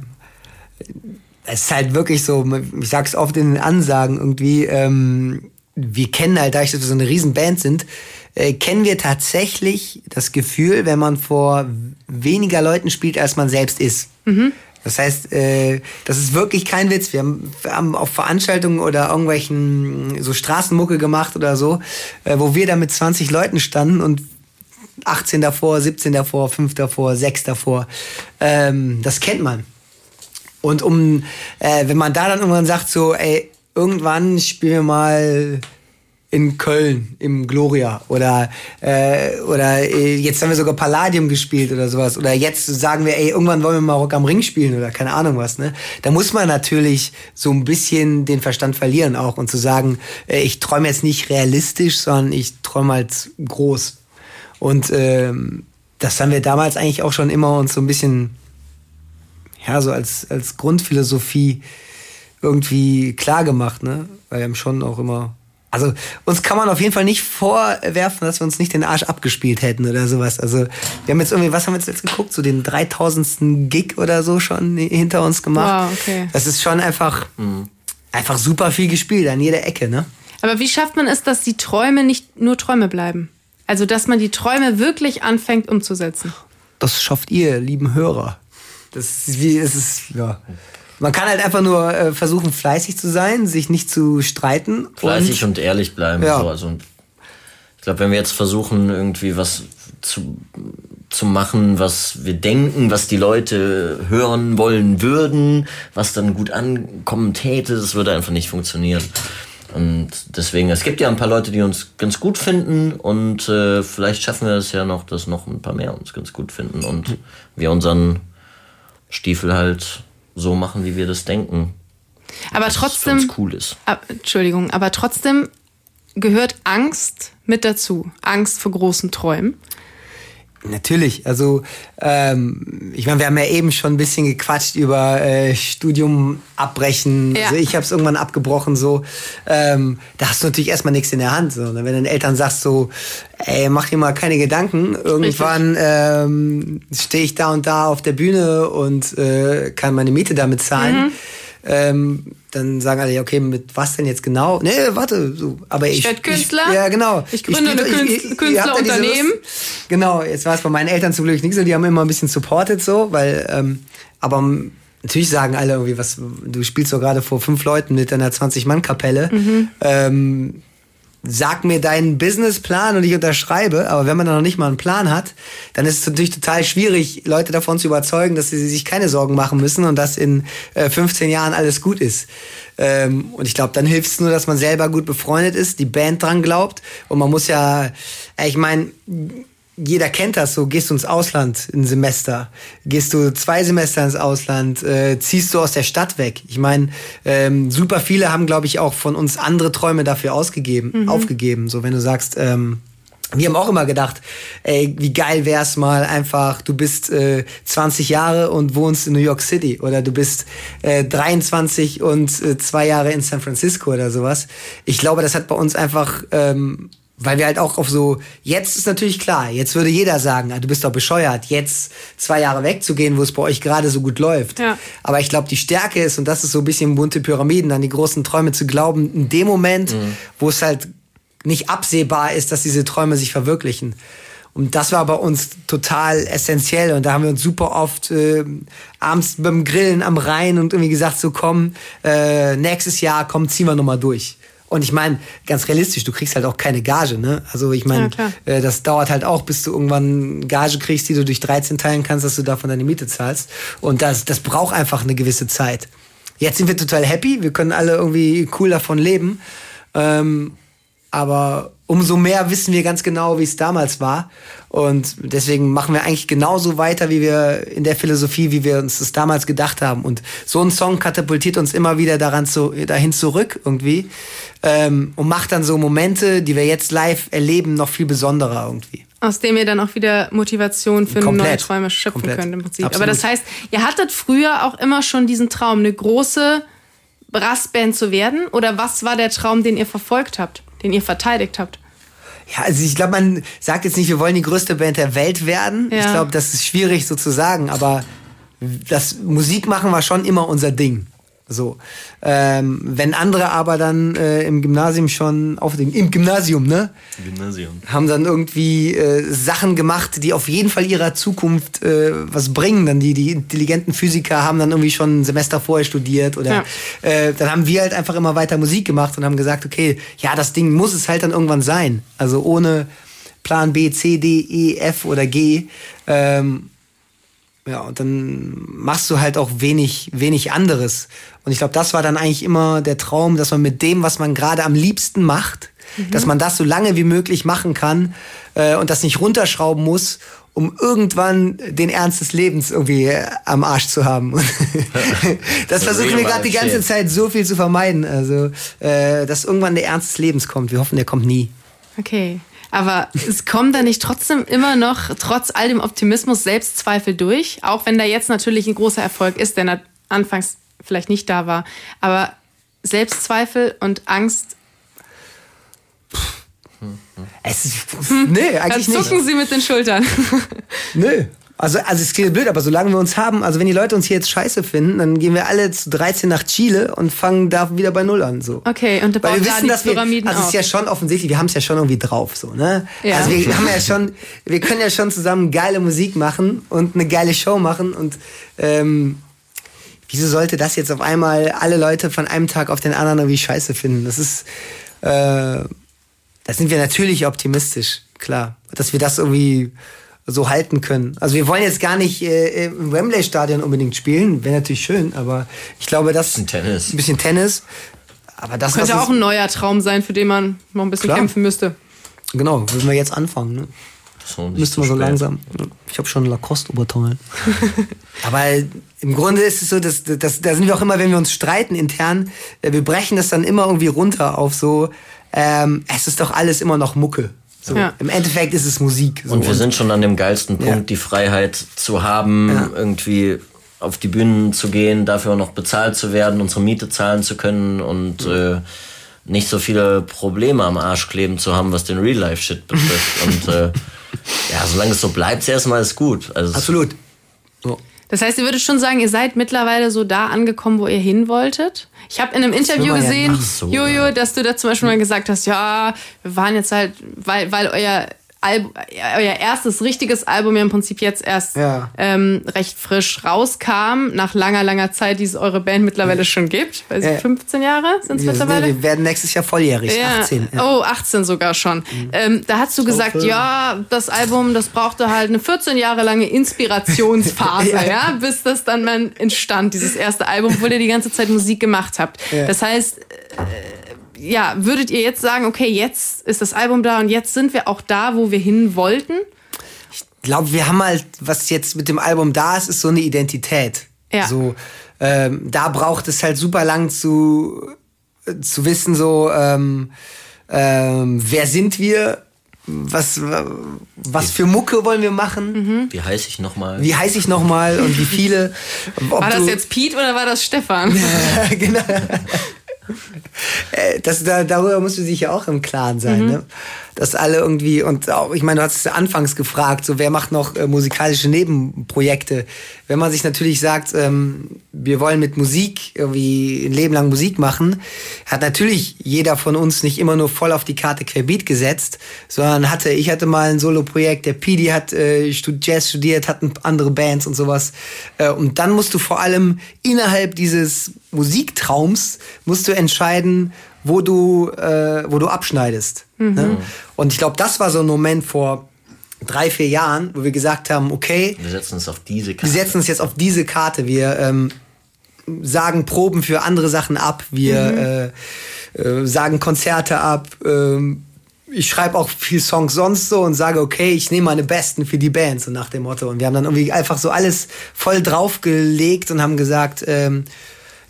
es ist halt wirklich so, ich sag's oft in den Ansagen irgendwie, ähm, wir kennen halt, dadurch, dass wir so eine riesen Band sind, äh, kennen wir tatsächlich das Gefühl, wenn man vor weniger Leuten spielt, als man selbst ist. Das heißt, äh, das ist wirklich kein Witz. Wir haben, wir haben auf Veranstaltungen oder irgendwelchen so Straßenmucke gemacht oder so, äh, wo wir da mit 20 Leuten standen und 18 davor, 17 davor, 5 davor, 6 davor. Ähm, das kennt man. Und um, äh, wenn man da dann irgendwann sagt, so, ey, irgendwann spielen wir mal in Köln im Gloria. Oder äh, oder äh, jetzt haben wir sogar Palladium gespielt oder sowas. Oder jetzt sagen wir ey irgendwann wollen wir mal Rock am Ring spielen oder keine Ahnung was ne? Da muss man natürlich so ein bisschen den Verstand verlieren auch und zu sagen äh, ich träume jetzt nicht realistisch sondern ich träume halt groß. Und ähm, das haben wir damals eigentlich auch schon immer uns so ein bisschen ja, so als, als Grundphilosophie irgendwie klar gemacht, ne? Weil wir haben schon auch immer. Also uns kann man auf jeden Fall nicht vorwerfen, dass wir uns nicht den Arsch abgespielt hätten oder sowas. Also wir haben jetzt irgendwie, was haben wir jetzt, jetzt geguckt? So den 3000. Gig oder so schon hinter uns gemacht. Wow, okay. Das ist schon einfach, einfach super viel gespielt an jeder Ecke, ne? Aber wie schafft man es, dass die Träume nicht nur Träume bleiben? Also, dass man die Träume wirklich anfängt umzusetzen. Das schafft ihr, lieben Hörer. Das ist wie, es ist, ja. Man kann halt einfach nur äh, versuchen, fleißig zu sein, sich nicht zu streiten. Fleißig und, ehrlich bleiben. Ja. So, also, ich glaube, wenn wir jetzt versuchen, irgendwie was zu, zu machen, was wir denken, was die Leute hören wollen würden, was dann gut ankommen täte, das würde einfach nicht funktionieren. Und deswegen, es gibt ja ein paar Leute, die uns ganz gut finden und äh, vielleicht schaffen wir es ja noch, dass noch ein paar mehr uns ganz gut finden und wir unseren Stiefel halt so machen, wie wir das denken. Aber für trotzdem. uns cool ist. Ab- Entschuldigung, aber trotzdem gehört Angst mit dazu. Angst vor großen Träumen. Natürlich, also ähm, ich meine, wir haben ja eben schon ein bisschen gequatscht über äh, Studium abbrechen. Ja. Also ich habe es irgendwann abgebrochen so. Ähm, da hast du natürlich erstmal nichts in der Hand. So. Wenn deinen Eltern sagst so, ey, mach dir mal keine Gedanken. Irgendwann ähm, stehe ich da und da auf der Bühne und äh, kann meine Miete damit zahlen. Mhm. Ähm, dann sagen alle, ja, okay, mit was denn jetzt genau? Nee, warte, so. Aber ich, Künstler. Ich, ja, genau. Ich gründe eine habt ja diese Künstlerunternehmen. Genau, jetzt war es bei meinen Eltern zum Glück nicht so, die haben immer ein bisschen supported so, weil, ähm, aber natürlich sagen alle irgendwie, was, du spielst doch gerade vor fünf Leuten mit deiner 20-Mann-Kapelle. Ähm, sag mir deinen Businessplan und ich unterschreibe, aber wenn man dann noch nicht mal einen Plan hat, dann ist es natürlich total schwierig, Leute davon zu überzeugen, dass sie sich keine Sorgen machen müssen und dass in äh, 15 Jahren alles gut ist. Ähm, und ich glaube, dann hilft es nur, dass man selber gut befreundet ist, die Band dran glaubt und man muss ja, äh, ich meine, jeder kennt das so, gehst du ins Ausland ein Semester, gehst du zwei Semester ins Ausland, äh, ziehst du aus der Stadt weg. Ich meine, ähm, super viele haben, glaube ich, auch von uns andere Träume dafür ausgegeben, aufgegeben. So, wenn du sagst, ähm, wir haben auch immer gedacht, ey, wie geil wär's mal einfach, du bist äh, 20 Jahre und wohnst in New York City oder du bist äh, 23 und äh, zwei Jahre in San Francisco oder sowas. Ich glaube, das hat bei uns einfach, ähm, weil wir halt auch auf so, jetzt ist natürlich klar, jetzt würde jeder sagen, ah, du bist doch bescheuert, jetzt zwei Jahre wegzugehen, wo es bei euch gerade so gut läuft. Ja. Aber ich glaube, die Stärke ist, und das ist so ein bisschen bunte Pyramiden, an die großen Träume zu glauben, in dem Moment, wo es halt nicht absehbar ist, dass diese Träume sich verwirklichen. Und das war bei uns total essentiell. Und da haben wir uns super oft äh, abends beim Grillen am Rhein und irgendwie gesagt, so komm, äh, nächstes Jahr, komm, ziehen wir nochmal durch. Und ich meine, ganz realistisch, du kriegst halt auch keine Gage, ne? Also ich Ja, meine, klar. äh, das dauert halt auch, bis du irgendwann Gage kriegst, die du durch 13 teilen kannst, dass du davon deine Miete zahlst. Und das, das braucht einfach eine gewisse Zeit. Jetzt sind wir total happy, wir können alle irgendwie cool davon leben. Ähm, aber umso mehr wissen wir ganz genau, wie es damals war. Und deswegen machen wir eigentlich genauso weiter, wie wir in der Philosophie, wie wir uns das damals gedacht haben. Und so ein Song katapultiert uns immer wieder daran zu, dahin zurück irgendwie ähm, und macht dann so Momente, die wir jetzt live erleben, noch viel besonderer irgendwie. Aus dem ihr dann auch wieder Motivation für Komplett. neue Träume schöpfen Komplett. könnt im Prinzip. Absolut. Aber das heißt, ihr hattet früher auch immer schon diesen Traum, eine große Brassband zu werden? Oder was war der Traum, den ihr verfolgt habt, den ihr verteidigt habt? Ja, also ich glaube, man sagt jetzt nicht, wir wollen die größte Band der Welt werden. Ja. Ich glaube, das ist schwierig so zu sagen, aber das Musik machen war schon immer unser Ding. So. Ähm, wenn andere aber dann äh, im Gymnasium schon auf dem, im Gymnasium, ne? Gymnasium. haben dann irgendwie äh, Sachen gemacht, die auf jeden Fall ihrer Zukunft äh, was bringen. Dann die, die intelligenten Physiker haben dann irgendwie schon ein Semester vorher studiert oder Ja. äh, dann haben wir halt einfach immer weiter Musik gemacht und haben gesagt, okay, ja, das Ding muss es halt dann irgendwann sein. Also ohne Plan B, C, D, E, F oder G. Ähm, ja, und dann machst du halt auch wenig, wenig anderes. Und ich glaube, das war dann eigentlich immer der Traum, dass man mit dem, was man gerade am liebsten macht, dass man das so lange wie möglich machen kann äh, und das nicht runterschrauben muss, um irgendwann den Ernst des Lebens irgendwie äh, am Arsch zu haben. Das versuchen wir gerade die ganze. Zeit so viel zu vermeiden. Also, äh, dass irgendwann der Ernst des Lebens kommt. Wir hoffen, der kommt nie. Okay. Aber es kommen da nicht trotzdem immer noch, trotz all dem Optimismus, Selbstzweifel durch? Auch wenn da jetzt natürlich ein großer Erfolg ist, der anfangs vielleicht nicht da war. Aber Selbstzweifel und Angst, Es ist, nee, da eigentlich nicht. zucken sie mit den Schultern. Nö. Also, also es klingt blöd, aber solange wir uns haben, also wenn die Leute uns hier jetzt scheiße finden, dann gehen wir alle zu 13 nach Chile und fangen da wieder bei Null an. So. Okay, und da Weil wir da wissen, die dass wir, Pyramiden also es ist ja schon offensichtlich, wir haben es ja schon irgendwie drauf, so, ne? Ja. Also wir haben ja schon, wir können ja schon zusammen geile Musik machen und eine geile Show machen und ähm, wieso sollte das jetzt auf einmal alle Leute von einem Tag auf den anderen irgendwie scheiße finden? Das ist, äh, da sind wir natürlich optimistisch, klar, dass wir das irgendwie so halten können. Also wir wollen jetzt gar nicht äh, im Wembley-Stadion unbedingt spielen, wäre natürlich schön, aber ich glaube, das Bisschen Tennis. ein bisschen Tennis. Aber das Könnte auch ein neuer Traum sein, für den man noch ein bisschen Klar. kämpfen müsste. Genau, würden wir jetzt anfangen. Ne? Müsste man so spät. langsam. Ich habe schon Lacoste-Oberteil. Aber im Grunde ist es so, dass, dass, da sind wir auch immer, wenn wir uns streiten intern, äh, wir brechen das dann immer irgendwie runter auf so, ähm, es ist doch alles immer noch Mucke. So, Ja. Im Endeffekt ist es Musik. So. Und wir sind schon an dem geilsten Punkt, Ja. die Freiheit zu haben, Ja. irgendwie auf die Bühnen zu gehen, dafür auch noch bezahlt zu werden, unsere Miete zahlen zu können und äh, nicht so viele Probleme am Arsch kleben zu haben, was den Real-Life-Shit betrifft. und äh, ja, solange es so bleibt, erstmal ist gut. Also Absolut. So. Das heißt, ihr würdet schon sagen, ihr seid mittlerweile so da angekommen, wo ihr hin wolltet? Ich habe in einem Interview ja gesehen, so, Jojo, ja. dass du da zum Beispiel mal gesagt hast, ja, wir waren jetzt halt, weil, weil euer Album, euer erstes richtiges Album ja im Prinzip jetzt erst Ja. ähm, recht frisch rauskam, nach langer, langer Zeit, die es eure Band mittlerweile schon gibt. Weiß ich, Ja. 15 Jahre sind es Wir, mittlerweile? wir werden nächstes Jahr volljährig, 18. Ja. Mhm. Oh, 18 sogar schon. Ähm, da hast du gesagt, ja, das Album, das brauchte halt eine 14 Jahre lange Inspirationsphase, ja. Ja. bis das dann mal entstand, dieses erste Album, obwohl ihr die ganze Zeit Musik gemacht habt. Ja. Das heißt, äh, ja, würdet ihr jetzt sagen, okay, jetzt ist das Album da und jetzt sind wir auch da, wo wir hin wollten? Ich glaube, wir haben halt, was jetzt mit dem Album da ist, ist so eine Identität. Ja. So, ähm, da braucht es halt super lang zu, zu wissen, so, ähm, ähm, wer sind wir? Was, was für Mucke wollen wir machen? Wie heiße ich nochmal? Wie heiße ich nochmal und wie viele? Ob War das jetzt Pete oder war das Stefan? genau. Äh, Das, da, darüber musst du sich ja auch im Klaren sein, ne? Dass alle irgendwie, und auch, ich meine, du hast es anfangs gefragt, so wer macht noch äh, musikalische Nebenprojekte? Wenn man sich natürlich sagt, ähm, wir wollen mit Musik irgendwie ein Leben lang Musik machen, hat natürlich jeder von uns nicht immer nur voll auf die Karte Querbeat gesetzt, sondern hatte, ich hatte mal ein Solo-Projekt, der Pidi hat äh, Jazz studiert, hatten andere Bands und sowas. Äh, und dann musst du vor allem innerhalb dieses Musiktraums musst du entscheiden, wo du, äh, wo du abschneidest. Ne? Und ich glaube, das war so ein Moment vor drei, vier Jahren, wo wir gesagt haben, okay, Wir setzen uns auf diese wir Karte. setzen uns jetzt auf diese Karte. Wir ähm, sagen Proben für andere Sachen ab. Wir äh, äh, sagen Konzerte ab. Ähm, ich schreibe auch viel Songs sonst so und sage, okay, ich nehme meine Besten für die Band, so nach dem Motto. Und wir haben dann irgendwie einfach so alles voll draufgelegt und haben gesagt, ähm,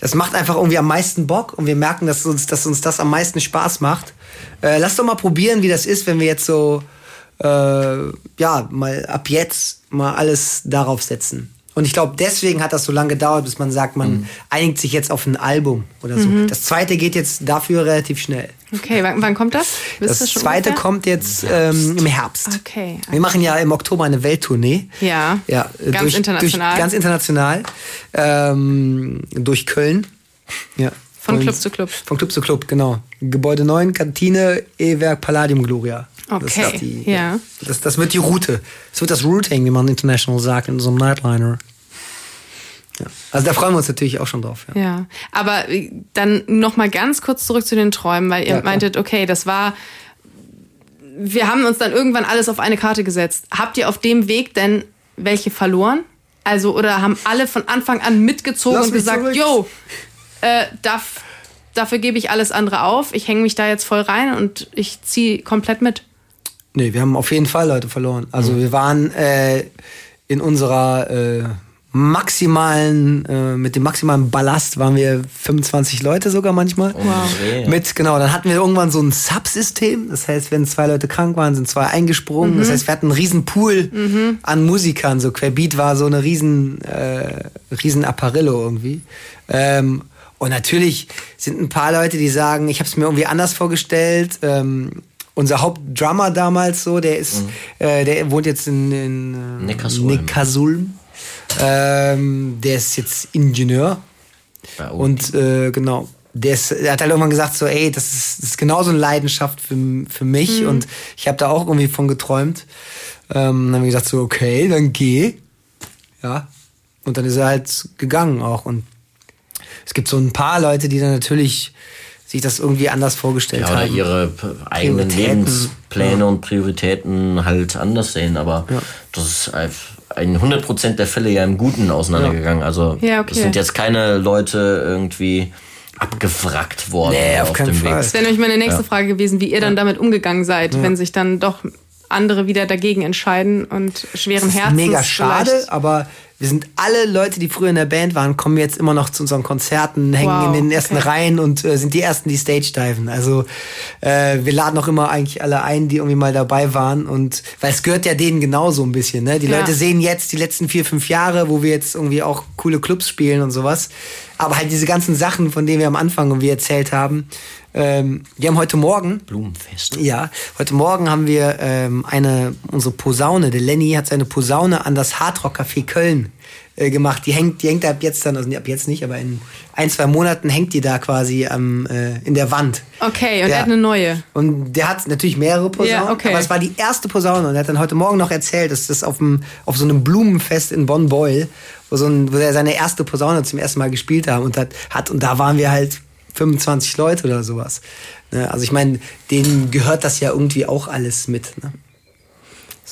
das macht einfach irgendwie am meisten Bock und wir merken, dass uns, dass uns das am meisten Spaß macht. Äh, lass doch mal probieren, wie das ist, wenn wir jetzt so, äh, ja, mal ab jetzt mal alles darauf setzen. Und ich glaube, deswegen hat das so lange gedauert, bis man sagt, man einigt sich jetzt auf ein Album oder so. Das zweite geht jetzt dafür relativ schnell. Okay, wann, wann kommt das? Wisst ihr Das zweite ungefähr? kommt jetzt ähm, im Herbst. Okay. Wir machen ja im Oktober eine Welttournee. Ja, Ja, äh, ganz international. Durch, ganz international. Ähm, durch Köln. Ja. Von Und- Club zu Club. Von Club zu Club, genau. Gebäude 9, Kantine, E-Werk, Palladium Gloria. Das Okay, ist die, ja. Das, das wird die Route. Das wird das Routing, wie man international sagt, in so einem Nightliner. Ja. Also da freuen wir uns natürlich auch schon drauf. Ja. Ja, aber äh, dann noch mal ganz kurz zurück zu den Träumen, weil ihr Ja, meintet, okay, das war wir haben uns dann irgendwann alles auf eine Karte gesetzt. Habt ihr auf dem Weg denn welche verloren? Also oder haben alle von Anfang an mitgezogen Lass und gesagt, zurück. yo, äh, darf, dafür gebe ich alles andere auf. Ich hänge mich da jetzt voll rein und ich ziehe komplett mit. Nee, wir haben auf jeden Fall Leute verloren. Also wir waren äh, in unserer äh, maximalen, äh, mit dem maximalen Ballast waren wir 25 Leute sogar manchmal. Dreh, ja. Mit, genau, dann hatten wir irgendwann so ein Subsystem. Das heißt, wenn zwei Leute krank waren, sind zwei eingesprungen. Das heißt, wir hatten einen riesen Pool an Musikern. So Querbeat war so eine riesen, äh, riesen Apparillo irgendwie. Ähm, und natürlich sind ein paar Leute, die sagen, ich habe es mir irgendwie anders vorgestellt. Ähm, unser Hauptdrummer damals so, der ist, äh, der wohnt jetzt in, in äh, Neckarsulm. Neckarsulm. Ähm, der ist jetzt Ingenieur. Bei OP. Und äh, genau, der, ist, der hat halt irgendwann gesagt, so, ey, das ist, das ist genauso eine Leidenschaft für, für mich und ich habe da auch irgendwie von geträumt. Ähm, dann haben wir gesagt, so, okay, dann geh. Ja. Und dann ist er halt gegangen auch. Und es gibt so ein paar Leute, die dann natürlich sich das irgendwie anders vorgestellt ja, oder haben. ihre p- eigenen. Lebenspläne und Prioritäten halt anders sehen. Aber Ja. das ist ein- in 100% der Fälle ja im Guten auseinandergegangen. Also Ja, okay. es sind jetzt keine Leute irgendwie abgewrackt worden Nee, auf keinen dem Fall. Das wäre nämlich meine nächste Frage gewesen, wie ihr dann damit umgegangen seid, wenn sich dann doch andere wieder dagegen entscheiden und schweren Das ist Herzens mega schade, vielleicht- aber wir sind alle Leute, die früher in der Band waren, kommen jetzt immer noch zu unseren Konzerten, hängen Wow, in den ersten okay. Reihen und äh, sind die ersten, die Stage diven. Also äh, wir laden auch immer eigentlich alle ein, die irgendwie mal dabei waren und weil es gehört ja denen genauso ein bisschen. Ne? Die Ja. Leute sehen jetzt die letzten vier, fünf Jahre, wo wir jetzt irgendwie auch coole Clubs spielen und sowas. Aber halt diese ganzen Sachen, von denen wir am Anfang irgendwie erzählt haben. Ähm, wir haben heute Morgen Blumenfest. ja, heute Morgen haben wir ähm, eine, unsere Posaune, der Lenny hat seine Posaune an das Hardrock Café Köln äh, gemacht. Die hängt, die hängt ab jetzt dann, also ab jetzt nicht, aber in ein, zwei Monaten hängt die da quasi am, äh, in der Wand. Okay, und Ja. er hat eine neue. Und der hat natürlich mehrere Posaunen, Ja, okay. aber es war die erste Posaune und er hat dann heute Morgen noch erzählt, dass das auf, dem, auf so einem Blumenfest in Bonn-Beul, wo, so ein, wo er seine erste Posaune zum ersten Mal gespielt haben und hat, hat und da waren wir halt 25 Leute oder sowas. Ne? Also ich meine, denen gehört das ja irgendwie auch alles mit. Ne?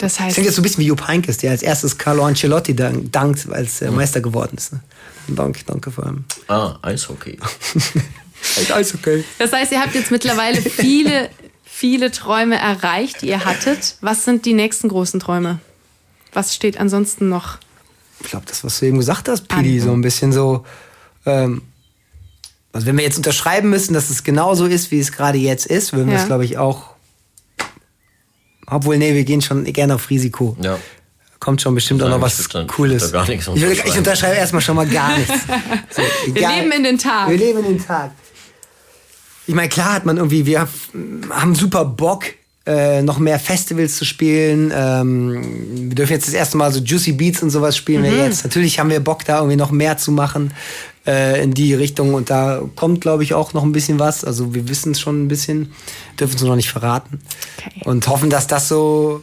Das Das heißt, klingt jetzt so ein bisschen wie Jupp Heynckes, der als erstes Carlo Ancelotti dank, dankt, als er Meister geworden ist. Ne? Danke, danke vor allem. Ah, Eishockey. Okay. das heißt, ihr habt jetzt mittlerweile viele, viele Träume erreicht, die ihr hattet. Was sind die nächsten großen Träume? Was steht ansonsten noch? ich glaube, das, was du eben gesagt hast, Pili, so ein bisschen so, ähm, also wenn wir jetzt unterschreiben müssen, dass es genauso ist, wie es gerade jetzt ist, würden wir Ja. es, glaube ich, auch, obwohl, nee, wir gehen schon gerne auf Risiko. Ja. Kommt schon bestimmt auch noch was dann- Cooles. ich gar nichts ich, ich unterschreibe erstmal schon mal gar nichts. So, Wir egal. leben in den Tag. Wir leben in den Tag. Ich meine, klar hat man irgendwie, wir haben super Bock, äh, noch mehr Festivals zu spielen. Ähm, wir dürfen jetzt das erste Mal so Juicy Beats und sowas spielen wir jetzt. Natürlich haben wir Bock, da irgendwie noch mehr zu machen äh, in die Richtung. Und da kommt, glaube ich, auch noch ein bisschen was. Also wir wissen es schon ein bisschen, dürfen es noch nicht verraten. Okay. Und hoffen, dass das so.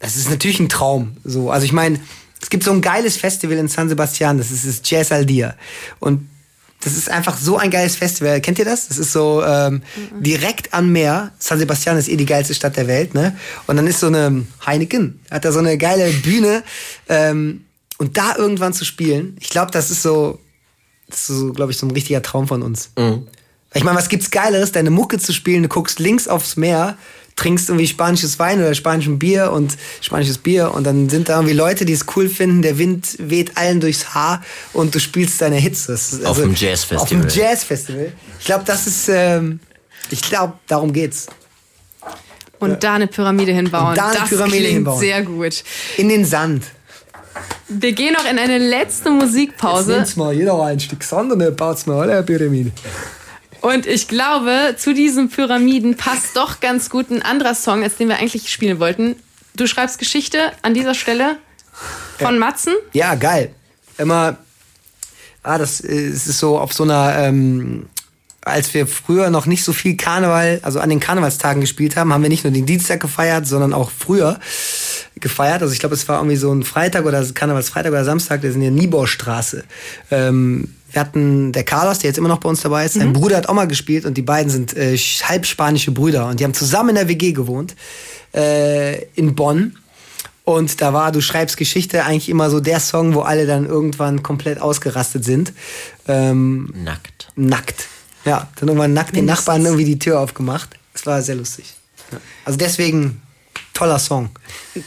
Das ist natürlich ein Traum. So, also ich meine, es gibt so ein geiles Festival in San Sebastian, das ist das Jazz Al Dia. Und das ist einfach so ein geiles Festival. Kennt ihr das? Das ist so ähm, direkt am Meer. San Sebastian ist eh die geilste Stadt der Welt, ne? Und dann ist so eine Heineken, hat da so eine geile Bühne. Ähm, und da irgendwann zu spielen, ich glaube, das ist so, das ist so, glaube ich, so ein richtiger Traum von uns. Ich meine, was gibt's Geileres, deine Mucke zu spielen, du guckst links aufs Meer, trinkst irgendwie spanisches Wein oder spanischen Bier und spanisches Bier und dann sind da irgendwie Leute, die es cool finden, der Wind weht allen durchs Haar und du spielst deine Hits. Ist Auf dem Jazzfestival. Auf dem Jazzfestival. Ich glaube, das ist, ähm, ich glaube, darum geht's. Und da eine Pyramide hinbauen. Und da eine das Pyramide klingt hinbauen. sehr gut. In den Sand. Wir gehen noch in eine letzte Jetzt Musikpause. nimmt's mal jeder ein Stück Sand und dann baut's mal alle eine Pyramide. Und ich glaube, zu diesen Pyramiden passt doch ganz gut ein anderer Song, als den wir eigentlich spielen wollten. Du schreibst Geschichte an dieser Stelle von Matzen. Ja, geil. Immer, ah, das äh, ist so auf so einer, ähm, als wir früher noch nicht so viel Karneval, also an den Karnevalstagen gespielt haben, haben wir nicht nur den Dienstag gefeiert, sondern auch früher gefeiert. Also ich glaube, es war irgendwie so ein Freitag oder Karnevalsfreitag oder Samstag, der ist in der Nieborstraße. Ähm, wir hatten der Carlos, der jetzt immer noch bei uns dabei ist, sein Bruder hat auch mal gespielt und die beiden sind äh, halb spanische Brüder und die haben zusammen in der WG gewohnt äh, in Bonn. Und da war, du schreibst Geschichte, eigentlich immer so der Song, wo alle dann irgendwann komplett ausgerastet sind. Ähm, Nackt. nackt. Ja, dann irgendwann nackt den Nachbarn irgendwie die Tür aufgemacht. Das war sehr lustig. Ja. Also deswegen, toller Song.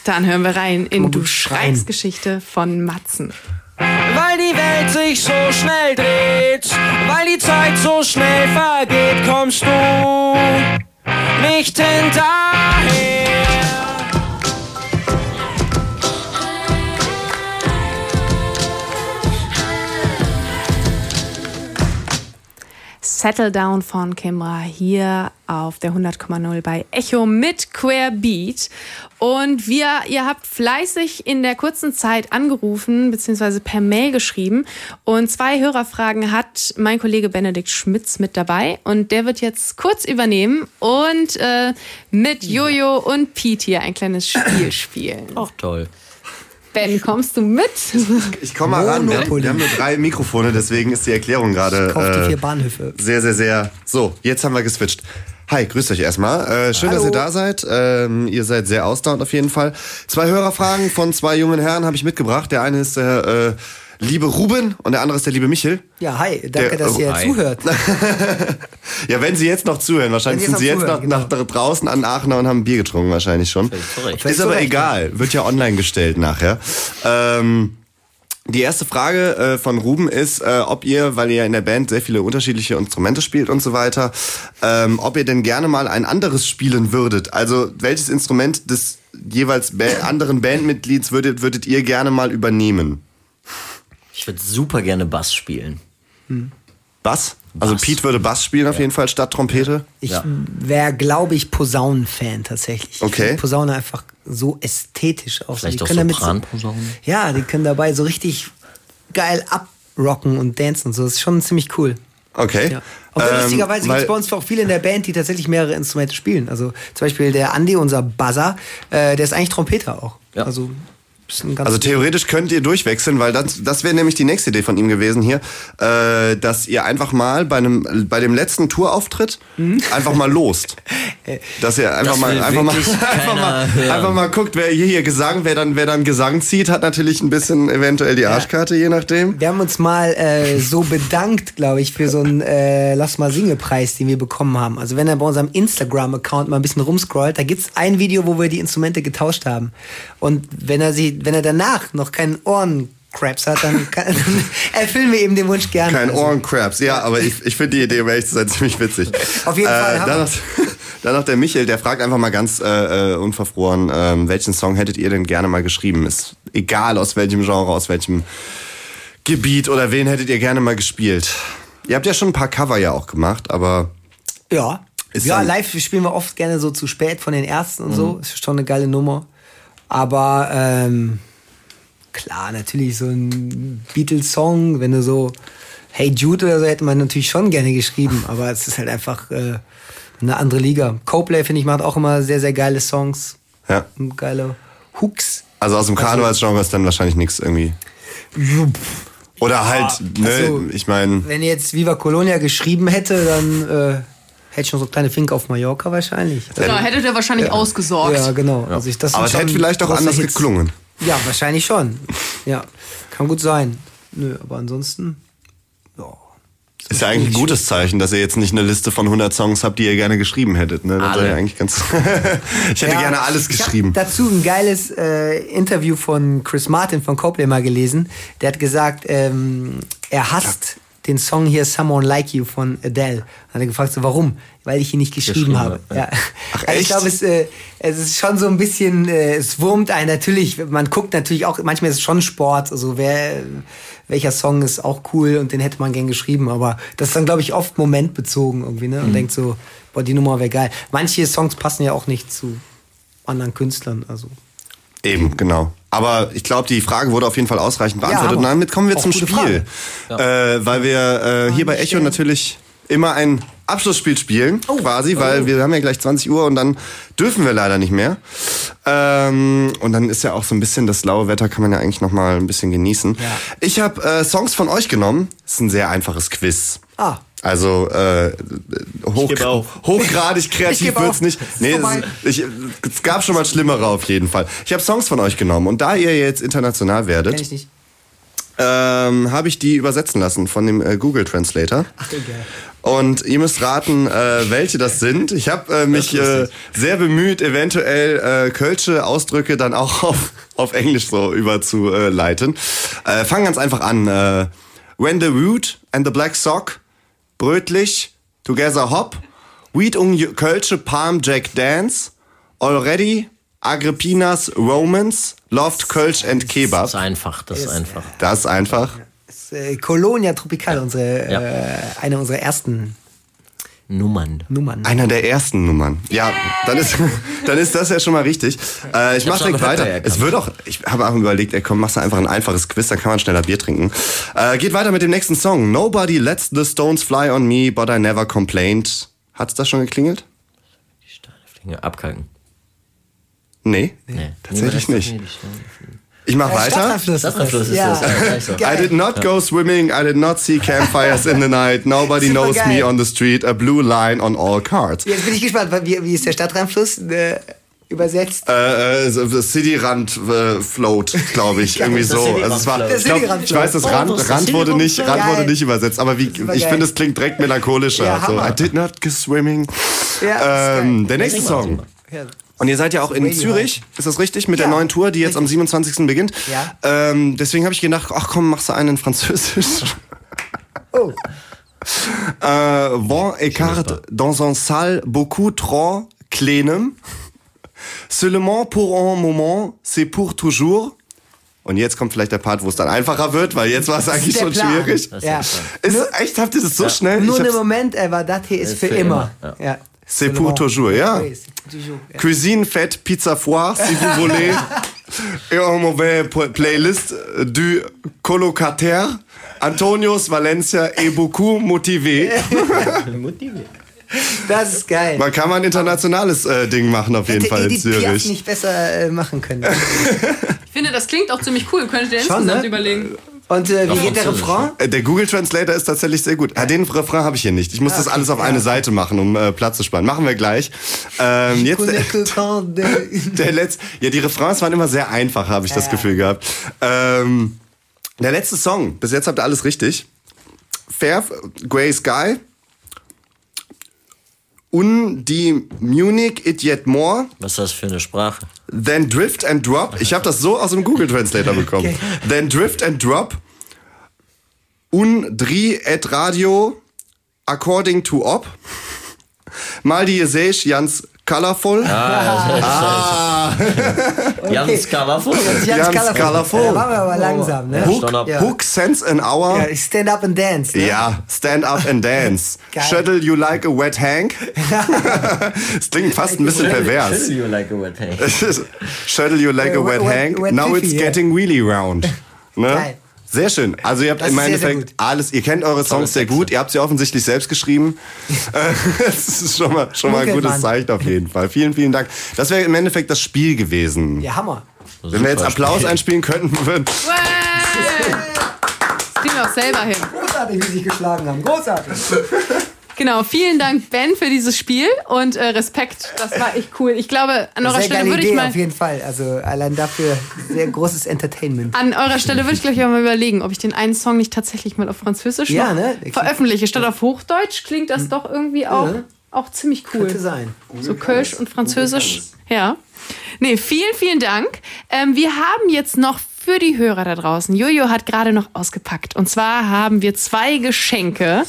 Dann hören wir rein in Du schreibst Geschichte von Matzen. Weil die Welt sich so schnell dreht, weil die Zeit so schnell vergeht, kommst du nicht hinterher. Settle Down von Kimbra hier auf der 100,0 bei Echo mit Querbeat. Und wir, ihr habt fleißig in der kurzen Zeit angerufen bzw. per Mail geschrieben. Und zwei Hörerfragen hat mein Kollege Benedikt Schmitz mit dabei. Und der wird jetzt kurz übernehmen und äh, mit Jojo und Pete hier ein kleines Spiel spielen. Auch toll. Ben, kommst du mit? Ich komme mal ran. Wir haben, Monopoly. wir haben nur drei Mikrofone, deswegen ist die Erklärung gerade Kauf die äh, vier Bahnhöfe. sehr, sehr, sehr. So, jetzt haben wir geswitcht. Hi, grüßt euch erstmal. Äh, schön, dass Hallo. ihr da seid. Ähm, ihr seid sehr ausdauernd auf jeden Fall. Zwei Hörerfragen von zwei jungen Herren habe ich mitgebracht. Der eine ist der äh, liebe Ruben und der andere ist der liebe Michel. Ja, hi, danke, Der- dass ihr Hi. zuhört. Ja, wenn sie jetzt noch zuhören. Wahrscheinlich sind sie jetzt zuhören, nach genau. draußen an Aachener und haben ein Bier getrunken wahrscheinlich schon. Recht. Ist aber Recht, egal. Wird ja online gestellt nachher. Ähm, Die erste Frage äh, von Ruben ist, äh, ob ihr, weil ihr ja in der Band sehr viele unterschiedliche Instrumente spielt und so weiter, ähm, ob ihr denn gerne mal ein anderes spielen würdet. Also welches Instrument des jeweils ba anderen Bandmitglieds würdet, würdet ihr gerne mal übernehmen? Ich würde super gerne Bass spielen. Bass? Also Bass. Pete würde Bass spielen auf jeden Fall statt Trompete. Ich Ja. wäre, glaube ich, Posaunen-Fan tatsächlich. Ich Okay. find Posaune einfach so ästhetisch aus. Vielleicht Die auch damit so-? Ja, die können dabei so richtig geil abrocken und dancen und so. Das ist schon ziemlich cool. Okay. Ja. Und Ähm, lustigerweise gibt es bei uns auch viele in der Band, die tatsächlich mehrere Instrumente spielen. Also zum Beispiel der Andi, unser Buzzer, äh, der ist eigentlich Trompeter auch. Ja. Also, Also theoretisch könnt ihr durchwechseln, weil das, das wäre nämlich die nächste Idee von ihm gewesen hier, äh, dass ihr einfach mal bei einem bei dem letzten Tourauftritt einfach mal lost. Dass ihr einfach Das mal einfach mal, einfach mal hören. einfach mal guckt, wer hier, hier Gesang, wer dann wer dann Gesang zieht, hat natürlich ein bisschen eventuell die Arschkarte, je nachdem. Wir haben uns mal äh, so bedankt, glaube ich, für so einen äh, Lass mal singe Preis, den wir bekommen haben. Also wenn er bei unserem Instagram-Account mal ein bisschen rumscrollt, da gibt's ein Video, wo wir die Instrumente getauscht haben. Und wenn er sie, wenn er danach noch keinen Ohrencraps hat, dann, kann, dann erfüllen wir ihm den Wunsch gerne. Kein Also, Ohrencraps. Ja, aber ich, ich finde die Idee, um ehrlich zu sein, ziemlich witzig. Auf jeden Fall, Äh, Hammer. dann, noch, dann noch der Michel, der fragt einfach mal ganz äh, äh, unverfroren, ähm, welchen Song hättet ihr denn gerne mal geschrieben? Ist egal aus welchem Genre, aus welchem Gebiet oder wen hättet ihr gerne mal gespielt? Ihr habt ja schon ein paar Cover ja auch gemacht, aber Ja. Ist ja, live spielen wir oft gerne so zu spät von den Ärzten und Mhm. so. Ist schon eine geile Nummer. Aber ähm, klar, natürlich so ein Beatles-Song, wenn du so Hey Jude oder so hätte man natürlich schon gerne geschrieben, aber es ist halt einfach äh, eine andere Liga. Coplay, finde ich, macht auch immer sehr, sehr geile Songs. ja. Geile Hooks. Also aus dem Karnevalsgenre ist dann wahrscheinlich nichts irgendwie. Oder halt, ne, also, ich meine, Wenn jetzt Viva Colonia geschrieben hätte, dann äh, hätte ich schon so kleine Fink auf Mallorca wahrscheinlich. Ja, hättet ihr wahrscheinlich ausgesorgt. Ja, genau. Also ich, das aber es hätte vielleicht auch anders Hits. geklungen. Ja, wahrscheinlich schon. Ja, kann gut sein. Nö, aber ansonsten, ja. Ist ja eigentlich ein gutes Zeichen, dass ihr jetzt nicht eine Liste von 100 Songs habt, die ihr gerne geschrieben hättet. Ne? Das ja eigentlich ganz. ich hätte Ja, gerne alles ich hab geschrieben. dazu ein geiles äh, Interview von Chris Martin von Copley mal gelesen. Der hat gesagt, ähm, er hasst den Song hier Someone Like You von Adele. Dann hat er gefragt, so, warum? Weil ich ihn nicht geschrieben, habe. hab, Ja. ja. Ach, Also ich glaube, es, äh, es ist schon so ein bisschen, äh, es wurmt einen natürlich. Man guckt natürlich auch, manchmal ist es schon Sport. Also wer, welcher Song ist auch cool und den hätte man gern geschrieben. Aber das ist dann, glaube ich, oft momentbezogen irgendwie, ne? Und Mhm. denkt so, boah, die Nummer wäre geil. Manche Songs passen ja auch nicht zu anderen Künstlern. Also Eben, genau. Aber ich glaube, die Frage wurde auf jeden Fall ausreichend beantwortet. Ja, Und damit kommen wir zum Spiel. Äh, weil wir äh, hier bei Echo natürlich immer ein Abschlussspiel spielen, Oh. quasi, weil wir haben ja gleich 20 Uhr und dann dürfen wir leider nicht mehr. Ähm, und dann ist ja auch so ein bisschen das laue Wetter, kann man ja eigentlich noch mal ein bisschen genießen. Ja. Ich habe äh, Songs von euch genommen. Das ist ein sehr einfaches Quiz. Ah. Also äh, hoch, hochgradig kreativ wird's nicht. Nee, es, ich, es gab schon mal schlimmere auf jeden Fall. Ich habe Songs von euch genommen und da ihr jetzt international kenn werdet, ich nicht. ähm, habe ich die übersetzen lassen von dem äh, Google Translator. Ach, egal. Und ihr müsst raten, äh, welche das sind. Ich habe äh, mich äh, sehr bemüht, eventuell äh, kölsche Ausdrücke dann auch auf, auf Englisch so überzuleiten. Äh, fangen ganz einfach an. Äh, When the Root and the Black Sock, Brötlich, Together Hop, Wheat um Kölsche Palm Jack Dance, Already, Agrippinas Romance, Loved Kölsch and Kebab. Das ist einfach, das ist einfach. Das ist einfach. Das ist, äh, Colonia Tropical, unsere, Ja. äh, eine unserer ersten Nummern. Nummern. Einer der ersten Nummern. Ja, dann ist, dann ist das ja schon mal richtig. Äh, ich Ich mach hab's direkt weiter. Es wird auch, ich habe auch überlegt, ey, komm, machst du einfach ein einfaches Quiz, dann kann man schneller Bier trinken. Äh, geht weiter mit dem nächsten Song. Nobody lets the stones fly on me, but I never complained. Hat's da schon geklingelt? Die Steine fliegen. Abkalken. Nee, Nee. tatsächlich Nee, nicht. Ich mach weiter. Stadtlandfluss. Stadtlandfluss ist das, ja. I did not go swimming, I did not see campfires in the night, nobody Super knows me geil. on the street, a blue line on all cards. Jetzt bin ich gespannt, wie, wie ist der Stadtrandfluss äh, übersetzt? Äh, äh, Cityrand äh, Float, glaube ich, irgendwie so. Also es war, ich, glaub, ich weiß, das. Rand, Oh, der Rand wurde nicht, Rand wurde nicht übersetzt, aber wie, ich finde, es klingt direkt melancholischer. Ja, so. I did not go swimming. Ja, ähm, der nächste Song. Ja. Und ihr seid ja auch in Zürich, ist das richtig? Mit der Ja, neuen Tour, die jetzt am 27. beginnt. Ja. Ähm, deswegen habe ich gedacht, ach komm, machst du einen in Französisch. Oh. Euh, vent écarte dans un salle beaucoup trop kleinem. Seulement pour un moment, c'est pour toujours. Und jetzt kommt vielleicht der Part, wo es dann einfacher wird, weil jetzt war es eigentlich der schon Plan. schwierig. Das Ja. ist der Ist, echt, habt ihr das so schnell? Nur einen Moment, aber das hier ist für, für immer. immer, Ja. C'est pour toujours, ja. Oui, toujours. Cuisine, fête, pizza, foire, si vous voulez. Et un mauvais playlist du colocataire. Antonius Valencia et beaucoup motivé. Das ist geil. Man kann mal ein internationales äh, Ding machen auf jeden Hätte Fall in Edith Piaf Zürich. nicht besser äh, machen können. Ich finde, das klingt auch ziemlich cool. Könntet ihr Schon, insgesamt ne? überlegen. Und äh, wie Auf geht der Refrain? Äh, Der Google Translator ist tatsächlich sehr gut. Ah, den Refrain habe ich hier nicht. Ich muss das alles auf eine Seite machen, um äh, Platz zu sparen. Machen wir gleich. Ähm, jetzt de- der letzte. Ja, die Refrains waren immer sehr einfach, habe ich das ja. Gefühl gehabt. Ähm, der letzte Song. Bis jetzt habt ihr alles richtig. Fair, Grey Sky. Und die Munich It Yet More. Was ist das für eine Sprache? Then Drift and Drop. Ich habe das so aus dem Google Translator bekommen. Okay. Then Drift and Drop. Un Dri et Radio. According to Op. Mal die Gesech Jans Colorful. Ah, Ganz colorful. Ganz Ganz colorful. colorful. Da waren wir aber langsam, ne? Hook. Ja. Hook Sense an Hour. Ja, stand up and dance. Ne? Ja, stand up and dance. Shuttle you like a wet hank. das klingt fast ein bisschen pervers. You like a wet hank. Shuttle you like a wet hank. Now it's ja. getting really round. Ne? Geil. Sehr schön. Also ihr habt Das im Endeffekt alles, ihr kennt eure Songs sehr gut, ihr habt sie offensichtlich selbst geschrieben. Äh, das ist schon mal, schon mal ein gutes Mann. Zeichen auf jeden Fall. Vielen, vielen Dank. Das wäre im Endeffekt das Spiel gewesen. Ja, Hammer. Wenn wir jetzt Applaus einspielen könnten, würden. Das kriegen wir auch selber hin. Großartig, wie sie sich geschlagen haben. Großartig. Genau, vielen Dank, Ben, für dieses Spiel und äh, Respekt. Das war echt cool. Ich glaube, an eurer Sehr Stelle würde ich mal. auf jeden Fall. Also allein dafür sehr großes Entertainment. An eurer Stelle würde ich gleich mal überlegen, ob ich den einen Song nicht tatsächlich mal auf Französisch Ja, ne? veröffentliche. Statt auf Hochdeutsch klingt das doch irgendwie auch, Ja. auch ziemlich cool. Könnte sein. So Kölsch und Französisch. Ja. Nee, vielen, vielen Dank. Ähm, wir haben jetzt noch für die Hörer da draußen, Jojo hat gerade noch ausgepackt. Und zwar haben wir zwei Geschenke.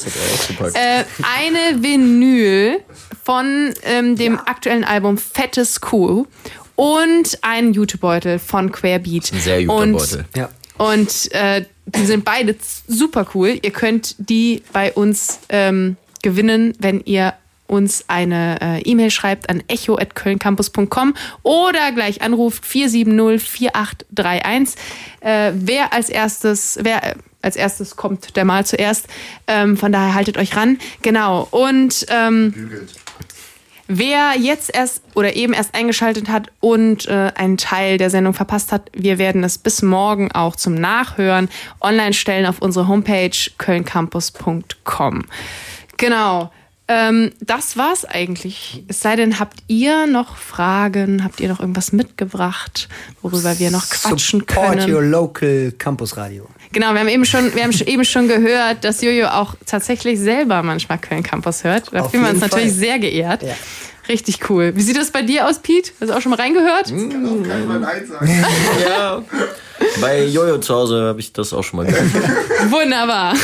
Äh, eine Vinyl von ähm, dem aktuellen Album Fettes Cool und einen Jutebeutel von Querbeat. Ein sehr guter und, Beutel. Ja. Und äh, die sind beide super cool. Ihr könnt die bei uns ähm, gewinnen, wenn ihr uns eine äh, E-Mail schreibt an echo.kölncampus.com oder gleich anruft 470-4831. Äh, wer als erstes, wer äh, als erstes kommt, der mal zuerst. Ähm, von daher haltet euch ran. Genau. Und ähm, Wer jetzt erst oder eben erst eingeschaltet hat und äh, einen Teil der Sendung verpasst hat, wir werden es bis morgen auch zum Nachhören online stellen auf unsere Homepage kölncampus.com. Genau. Ähm, das war's eigentlich. Es sei denn, habt ihr noch Fragen? Habt ihr noch irgendwas mitgebracht, worüber wir noch quatschen Support können? your local Campus Radio. Genau, wir haben eben schon, wir haben eben schon gehört, dass Jojo auch tatsächlich selber manchmal Köln Campus hört. Da fühlen wir uns natürlich sehr geehrt. Ja. Richtig cool. Wie sieht das bei dir aus, Pete? Hast du auch schon mal reingehört? Ja. Bei Jojo zu Hause habe ich das auch schon mal gehört. Wunderbar.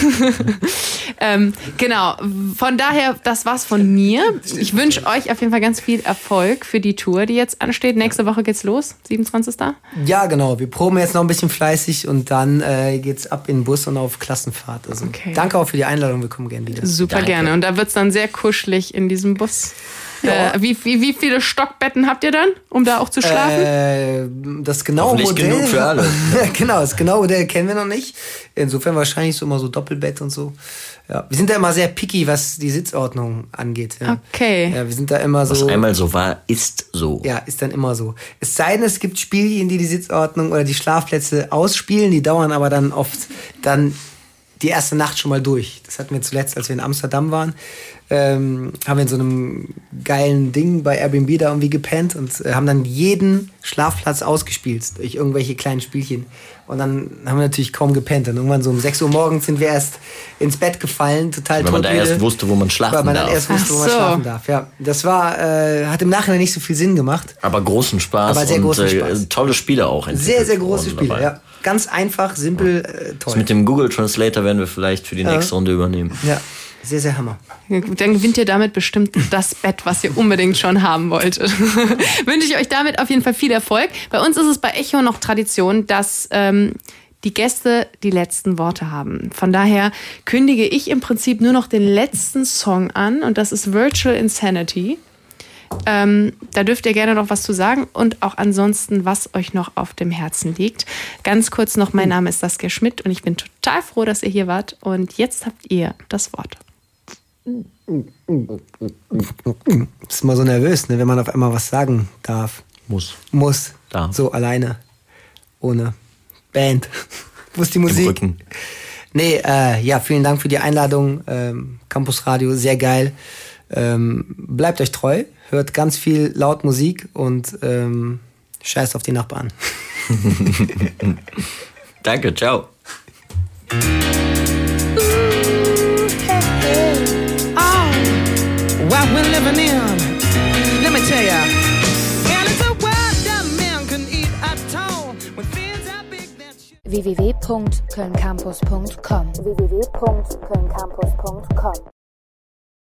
ähm, genau. Von daher, das war's von mir. Ich wünsche euch auf jeden Fall ganz viel Erfolg für die Tour, die jetzt ansteht. Nächste Woche geht's los, 27. Ja, genau. Wir proben jetzt noch ein bisschen fleißig und dann äh, geht's ab in den Bus und auf Klassenfahrt. Also Okay. danke auch für die Einladung. Wir kommen gerne wieder. Super Danke. gerne. Und da wird's dann sehr kuschelig in diesem Bus. Äh, wie, wie, wie viele Stockbetten habt ihr dann, um da auch zu schlafen? Äh, das genaue Modell. genug für alle. genau, das genaue Modell kennen wir noch nicht. Insofern wahrscheinlich so immer so Doppelbett und so. Ja, wir sind da immer sehr picky, was die Sitzordnung angeht. Ja. Okay. Ja, wir sind da immer Was so. einmal so war, ist so. Ja, ist dann immer so. Es sei denn, es gibt Spielchen, die die Sitzordnung oder die Schlafplätze ausspielen, die dauern aber dann oft dann die erste Nacht schon mal durch. Das hatten wir zuletzt, als wir in Amsterdam waren. Ähm, haben wir in so einem geilen Ding bei Airbnb da irgendwie gepennt und äh, haben dann jeden Schlafplatz ausgespielt durch irgendwelche kleinen Spielchen. Und dann haben wir natürlich kaum gepennt. Dann irgendwann so um 6 Uhr morgens sind wir erst ins Bett gefallen, total Weil man da erst wusste, wo man schlafen Weil man dann darf. erst wusste, wo man so. schlafen darf. Ja, das war, äh, hat im Nachhinein nicht so viel Sinn gemacht. Aber großen Spaß Aber sehr und großen äh, Spaß. tolle Spiele auch. Sehr, sehr große Spiele, dabei. ja. Ganz einfach, simpel, äh, Das toll. mit dem Google Translator werden wir vielleicht für die nächste Runde übernehmen. Ja, sehr, sehr hammer. Dann gewinnt ihr damit bestimmt das Bett, was ihr unbedingt schon haben wolltet. Wünsche ich euch damit auf jeden Fall viel Erfolg. Bei uns ist es bei Echo noch Tradition, dass ähm, die Gäste die letzten Worte haben. Von daher kündige ich im Prinzip nur noch den letzten Song an und das ist Virtual Insanity. Ähm, da dürft ihr gerne noch was zu sagen und auch ansonsten, was euch noch auf dem Herzen liegt. Ganz kurz noch, mein Name ist Saskia Schmidt und ich bin total froh, dass ihr hier wart. Und jetzt habt ihr das Wort. Ist immer so nervös, ne, wenn man auf einmal was sagen darf. Muss. Muss. Darf. So alleine. Ohne Band. Wo ist die Im Musik? Rücken. Nee, äh, ja, vielen Dank für die Einladung. Ähm, Campus Radio, sehr geil. Ähm, bleibt euch treu, hört ganz viel laut Musik und ähm, scheißt auf die Nachbarn. Danke, ciao. that's www.kölncampus.com www.kölncampus.com